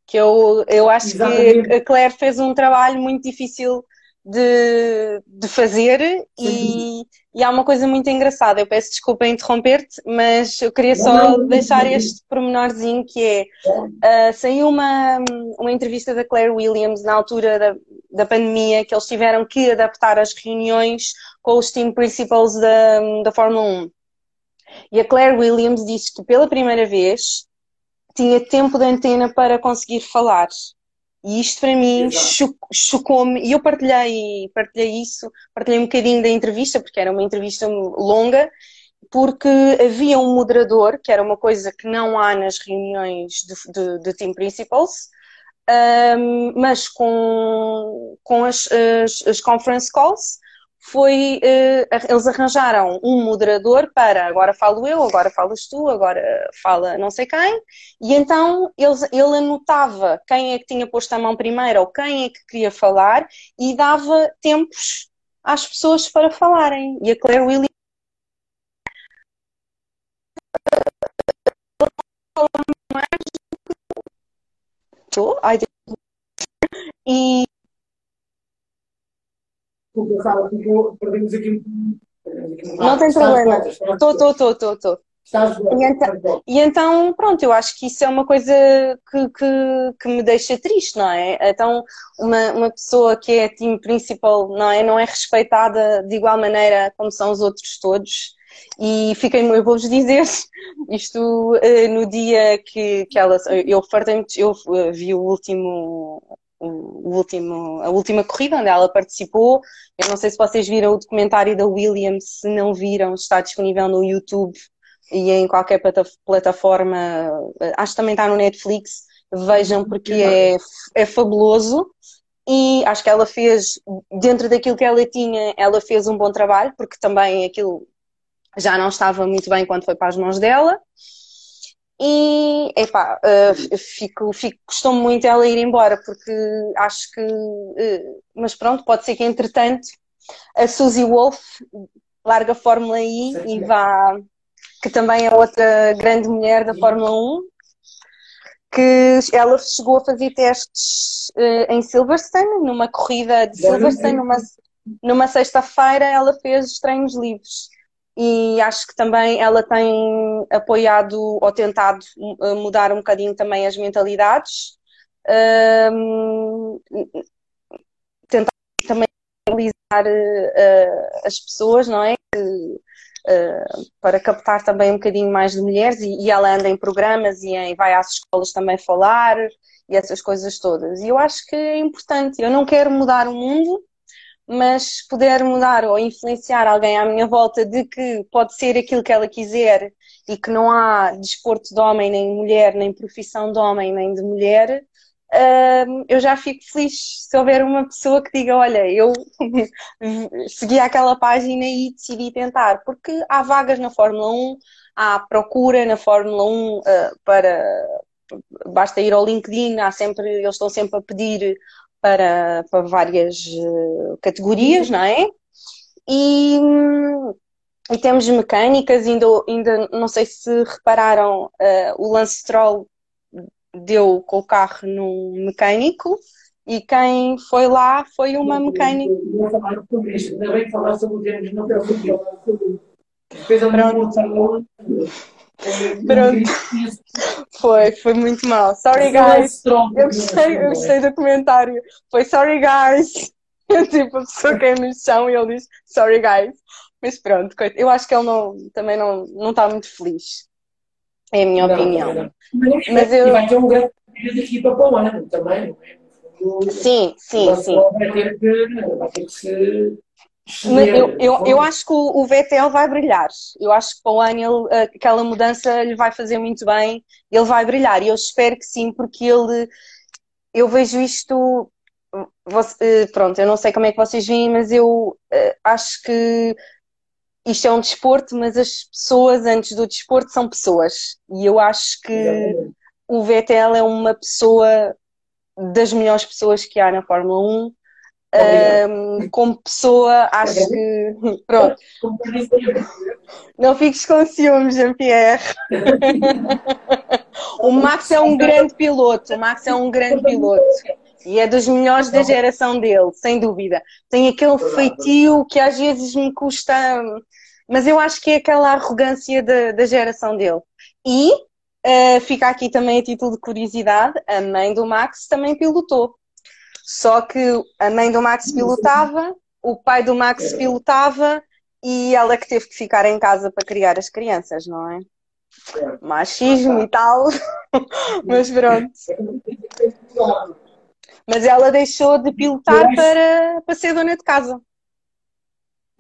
Que eu, eu acho Exatamente. que a Claire fez um trabalho muito difícil de, de fazer e, e há uma coisa muito engraçada. Eu peço desculpa interromper-te, mas eu queria só deixar este pormenorzinho que é uh, saiu uma, uma entrevista da Claire Williams na altura da, da pandemia que eles tiveram que adaptar as reuniões com os team principals da, da Fórmula 1. E a Claire Williams disse que pela primeira vez tinha tempo de antena para conseguir falar. E isto para mim chocou-me, e eu partilhei, partilhei isso, partilhei um bocadinho da entrevista, porque era uma entrevista longa, porque havia um moderador, que era uma coisa que não há nas reuniões de, de, Team Principals, um, mas com, com as, as, as conference calls, foi uh, eles arranjaram um moderador para agora falo eu, agora falas tu, agora fala não sei quem, e então eles, ele anotava quem é que tinha posto a mão primeiro ou quem é que queria falar e dava tempos às pessoas para falarem. E a Claire Williams e Sara, ficou, perdemos aqui Não tem problema. Estou, estou, estou, estou, estou. E então, e então, pronto, eu acho que isso é uma coisa que, que, que me deixa triste, não é? Então, uma, uma pessoa que é team principal, não é? Não é respeitada de igual maneira como são os outros todos. E fiquei, eu vou-vos dizer, isto uh, no dia que, que ela, eu fartei eu uh, vi o último, o último, a última corrida onde ela participou. Eu não sei se vocês viram o documentário da Williams, se não viram, está disponível no YouTube e em qualquer plataforma, acho que também está no Netflix. Vejam porque é, é fabuloso e acho que ela fez, dentro daquilo que ela tinha, ela fez um bom trabalho, porque também aquilo já não estava muito bem quando foi para as mãos dela. E, epá, uh, fico, fico, gostou muito ela ir embora, porque acho que. Uh, mas pronto, pode ser que entretanto a Suzy Wolf larga a Fórmula I Sim, e vá. que também é outra grande mulher da Fórmula 1, que ela chegou a fazer testes uh, em Silverstone, numa corrida de Silverstone, numa, numa sexta-feira, ela fez treinos livres e acho que também ela tem apoiado ou tentado eh, mudar um bocadinho também as mentalidades, um, tentar também analisar uh, as pessoas, não é? Uh, para captar também um bocadinho mais de mulheres e, e, ela anda em programas e em, vai às escolas também falar e essas coisas todas. E eu acho que é importante. Eu não quero mudar o mundo, mas puder mudar ou influenciar alguém à minha volta de que pode ser aquilo que ela quiser e que não há desporto de homem, nem mulher, nem profissão de homem, nem de mulher, uh, eu já fico feliz se houver uma pessoa que diga: Olha, eu segui aquela página e decidi tentar, porque há vagas na Fórmula 1, há procura na Fórmula 1 uh, ah, para. Basta ir ao LinkedIn, há sempre, eles estão sempre a pedir para, para várias eh, categorias, não é? E, e temos mecânicas, ainda, ainda não sei se repararam, uh, o Lance Stroll deu com o carro num mecânico e quem foi lá foi uma mecânica. Não falaram sobre isto, ainda bem que falaste sobre o termos, não preocupe, Depois a Pronto. Foi, foi muito mal. Sorry, guys. Eu gostei, eu gostei do comentário. Foi sorry, guys. tipo, a pessoa caiu no chão e ele diz sorry, guys. Mas pronto, eu acho que ele não, também não, não está muito feliz. É a minha não, opinião. Não. Mas eu... E vai ter um grande de equipa para o ano também, não é? Sim, sim, sim. Vai ter que, vai ter que se eu, eu, eu, acho que o, Vettel vai brilhar. Eu acho que para o ano ele, aquela mudança lhe vai fazer muito bem. Ele vai brilhar. E eu espero que sim, porque ele. Eu vejo isto. Você, eh, pronto, eu não sei como é que vocês veem, mas eu eh, acho que isto é um desporto, mas as pessoas antes do desporto são pessoas. E eu acho que o Vettel é uma pessoa das melhores pessoas que há na Fórmula 1 Um, como pessoa, acho que. Pronto. Não fiques com ciúmes, Jean-Pierre. o Max é um grande piloto. O Max é um grande piloto. E é dos melhores da geração dele, sem dúvida. Tem aquele feitio que às vezes me custa. Mas eu acho que é aquela arrogância da, da geração dele. E uh, fica aqui também a título de curiosidade: a mãe do Max também pilotou. Só que a mãe do Max pilotava, o pai do Max pilotava e ela que teve que ficar em casa para criar as crianças, não é? Machismo e tal, mas pronto. Mas ela deixou de pilotar para, para ser dona de casa.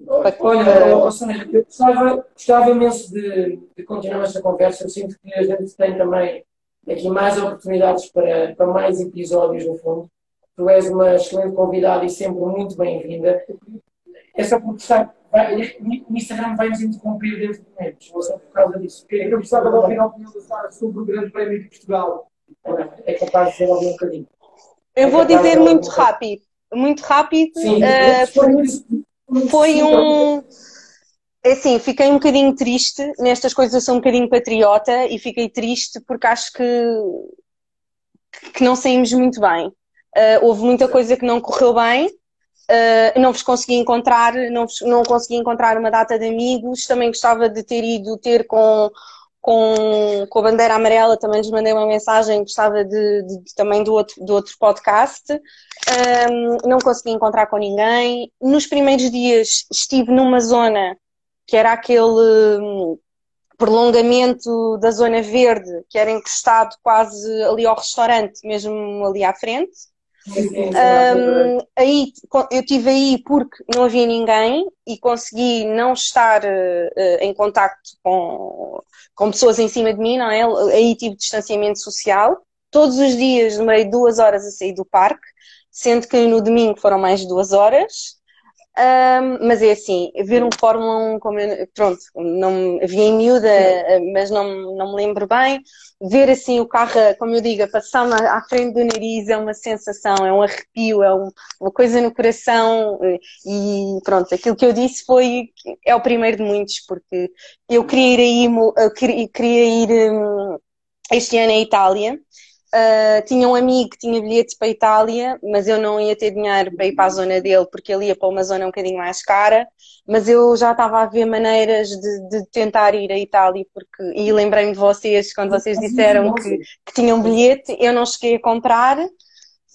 Olha, eu gostava, gostava imenso de, de continuar esta conversa. Eu sinto que a gente tem também aqui mais oportunidades para, para mais episódios, no fundo. Tu és uma excelente convidada e sempre muito bem-vinda. É só porque sabe, vai, o Instagram vai nos interromper dentro de momentos, ou só por causa disso. Eu gostava de ouvir a opinião da Sara sobre o Grande Prémio de Portugal. É capaz de ser algum bocadinho. Eu vou dizer muito rápido. Muito rápido. Sim, uh, foi um. É assim, fiquei um bocadinho triste. Nestas coisas eu sou um bocadinho patriota e fiquei triste porque acho que, que não saímos muito bem. Uh, houve muita coisa que não correu bem. Uh, não vos consegui encontrar, não, vos, não consegui encontrar uma data de amigos. Também gostava de ter ido ter com com, com a bandeira amarela, também lhes mandei uma mensagem, gostava de, de, também do outro, do outro podcast. Um, não consegui encontrar com ninguém. Nos primeiros dias estive numa zona que era aquele prolongamento da zona verde, que era encostado quase ali ao restaurante, mesmo ali à frente. Um, aí, eu tive aí porque não havia ninguém e consegui não estar uh, em contacto com, com pessoas em cima de mim, não é? Aí tive distanciamento social. Todos os dias demorei duas horas a sair do parque, sendo que no domingo foram mais de duas horas. Um, mas é assim, ver um Fórmula 1 como eu, pronto, não havia em miúda, mas não, não me lembro bem. Ver assim o carro, como eu digo, passar à frente do nariz é uma sensação, é um arrepio, é um, uma coisa no coração. E pronto, aquilo que eu disse foi é o primeiro de muitos, porque eu queria ir aí, eu queria, ir um, este ano à Itália. Uh, tinha um amigo que tinha bilhetes para a Itália, mas eu não ia ter dinheiro para ir para a zona dele, porque ele ia para uma zona um bocadinho mais cara. Mas eu já estava a ver maneiras de, de tentar ir à Itália, porque, e lembrei-me de vocês quando vocês disseram que, que tinham bilhete, eu não cheguei a comprar,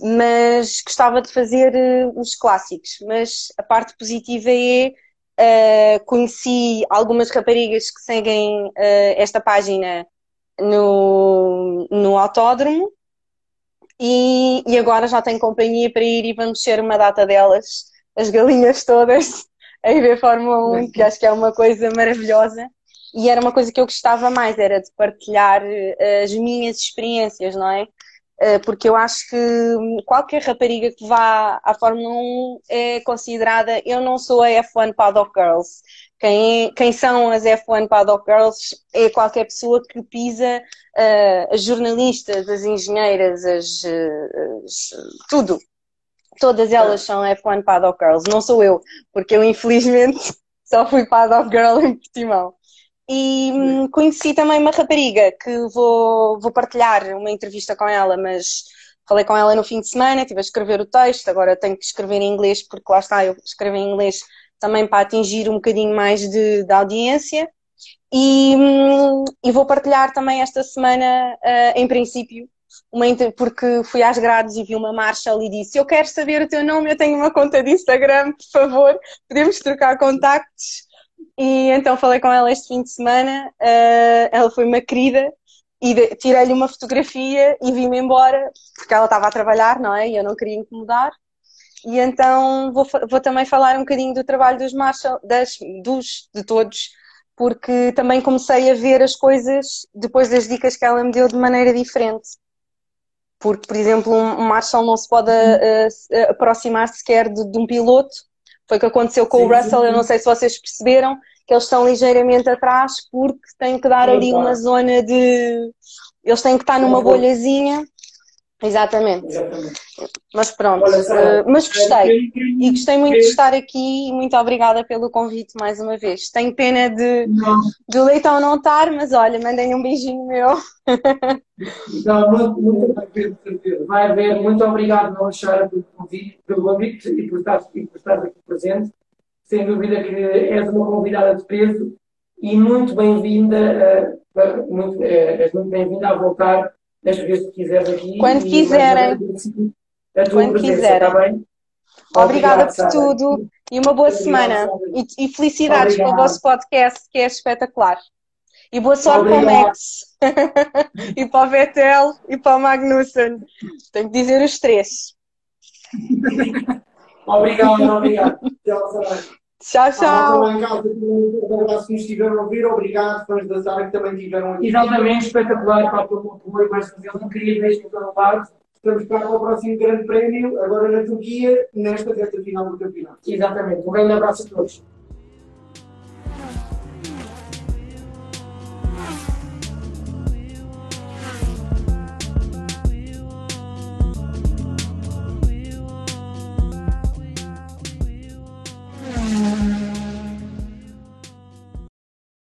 mas gostava de fazer uh, os clássicos. Mas a parte positiva é. Uh, conheci algumas raparigas que seguem esta página no, no autódromo e, e agora já tenho companhia para ir e vamos ser uma data delas, as galinhas todas, a ver Fórmula 1, que acho que é uma coisa maravilhosa. E era uma coisa que eu gostava mais, era de partilhar uh, as minhas experiências, não é? Uh, porque eu acho que qualquer rapariga que vá à Fórmula 1 é considerada. Eu não sou a F1 Paddock Girls, quem, quem são as F1 Paddock Girls é qualquer pessoa que pisa uh, as jornalistas, as engenheiras, as, as, tudo. Todas elas são F1 Paddock Girls, não sou eu, porque eu infelizmente só fui Paddock Girl em Portimão. E hum, conheci também uma rapariga que vou, vou partilhar uma entrevista com ela, mas falei com ela no fim de semana, estive a escrever o texto, agora tenho que escrever em inglês, porque lá está, eu escrevo em inglês também para atingir um bocadinho mais de, de audiência. E, e, vou partilhar também esta semana, uh, em princípio, uma, porque fui às grades e vi uma Marshall e disse: Eu quero saber o teu nome, eu tenho uma conta de Instagram, por favor, podemos trocar contactos. E então falei com ela este fim de semana, uh, ela foi uma querida e tirei-lhe uma fotografia e vim-me embora, porque ela estava a trabalhar, não é? E eu não queria incomodar. E então vou, vou também falar um bocadinho do trabalho dos Marshall, das, dos, de todos, porque também comecei a ver as coisas depois das dicas que ela me deu de maneira diferente. Porque, por exemplo, um Marshall não se pode uh, aproximar sequer de, de, um piloto. Foi o que aconteceu com sim, o Russell, sim. eu não sei se vocês perceberam, que eles estão ligeiramente atrás porque têm que dar ali uma zona de. Eles têm que estar numa bolhazinha Exatamente. Exatamente. Mas pronto, Olha, Sara, eh, mas gostei. eu queria- E gostei muito de estar aqui e muito obrigada pelo convite mais uma vez. Tenho pena de, Não, de Leitão não estar, mas olha, mandem um beijinho meu. não, muito, muito certeza. Vai haver. Muito obrigado, Alexandre, pelo convite, pelo convite e por estar, e por estar aqui presente. Sem dúvida que és uma convidada de peso e muito bem-vinda, eh, para- muito, eh, és muito bem-vinda a voltar das vezes que quiseres aqui. Quando quiserem. Quando presença, quiserem. está bem? Obrigada por Sara. tudo e uma boa Obrigado, semana. E, e felicidades Obrigado. pelo vosso podcast, que é espetacular. E boa sorte para o. Max, e para o Vettel e para o Magnussen. Tenho que dizer os três. Obrigado, obrigado. Tchau. Tchau, Ah, em casa, que nos estiveram a ouvir. Obrigado, fãs da Sara, que também estiveram aqui. Exatamente, espetacular, para apoio mais uma vez. Não queria ver isto em parte. Estamos para o próximo grande prémio, agora na Turquia, nesta reta final do campeonato. Exatamente. Um grande abraço a todos.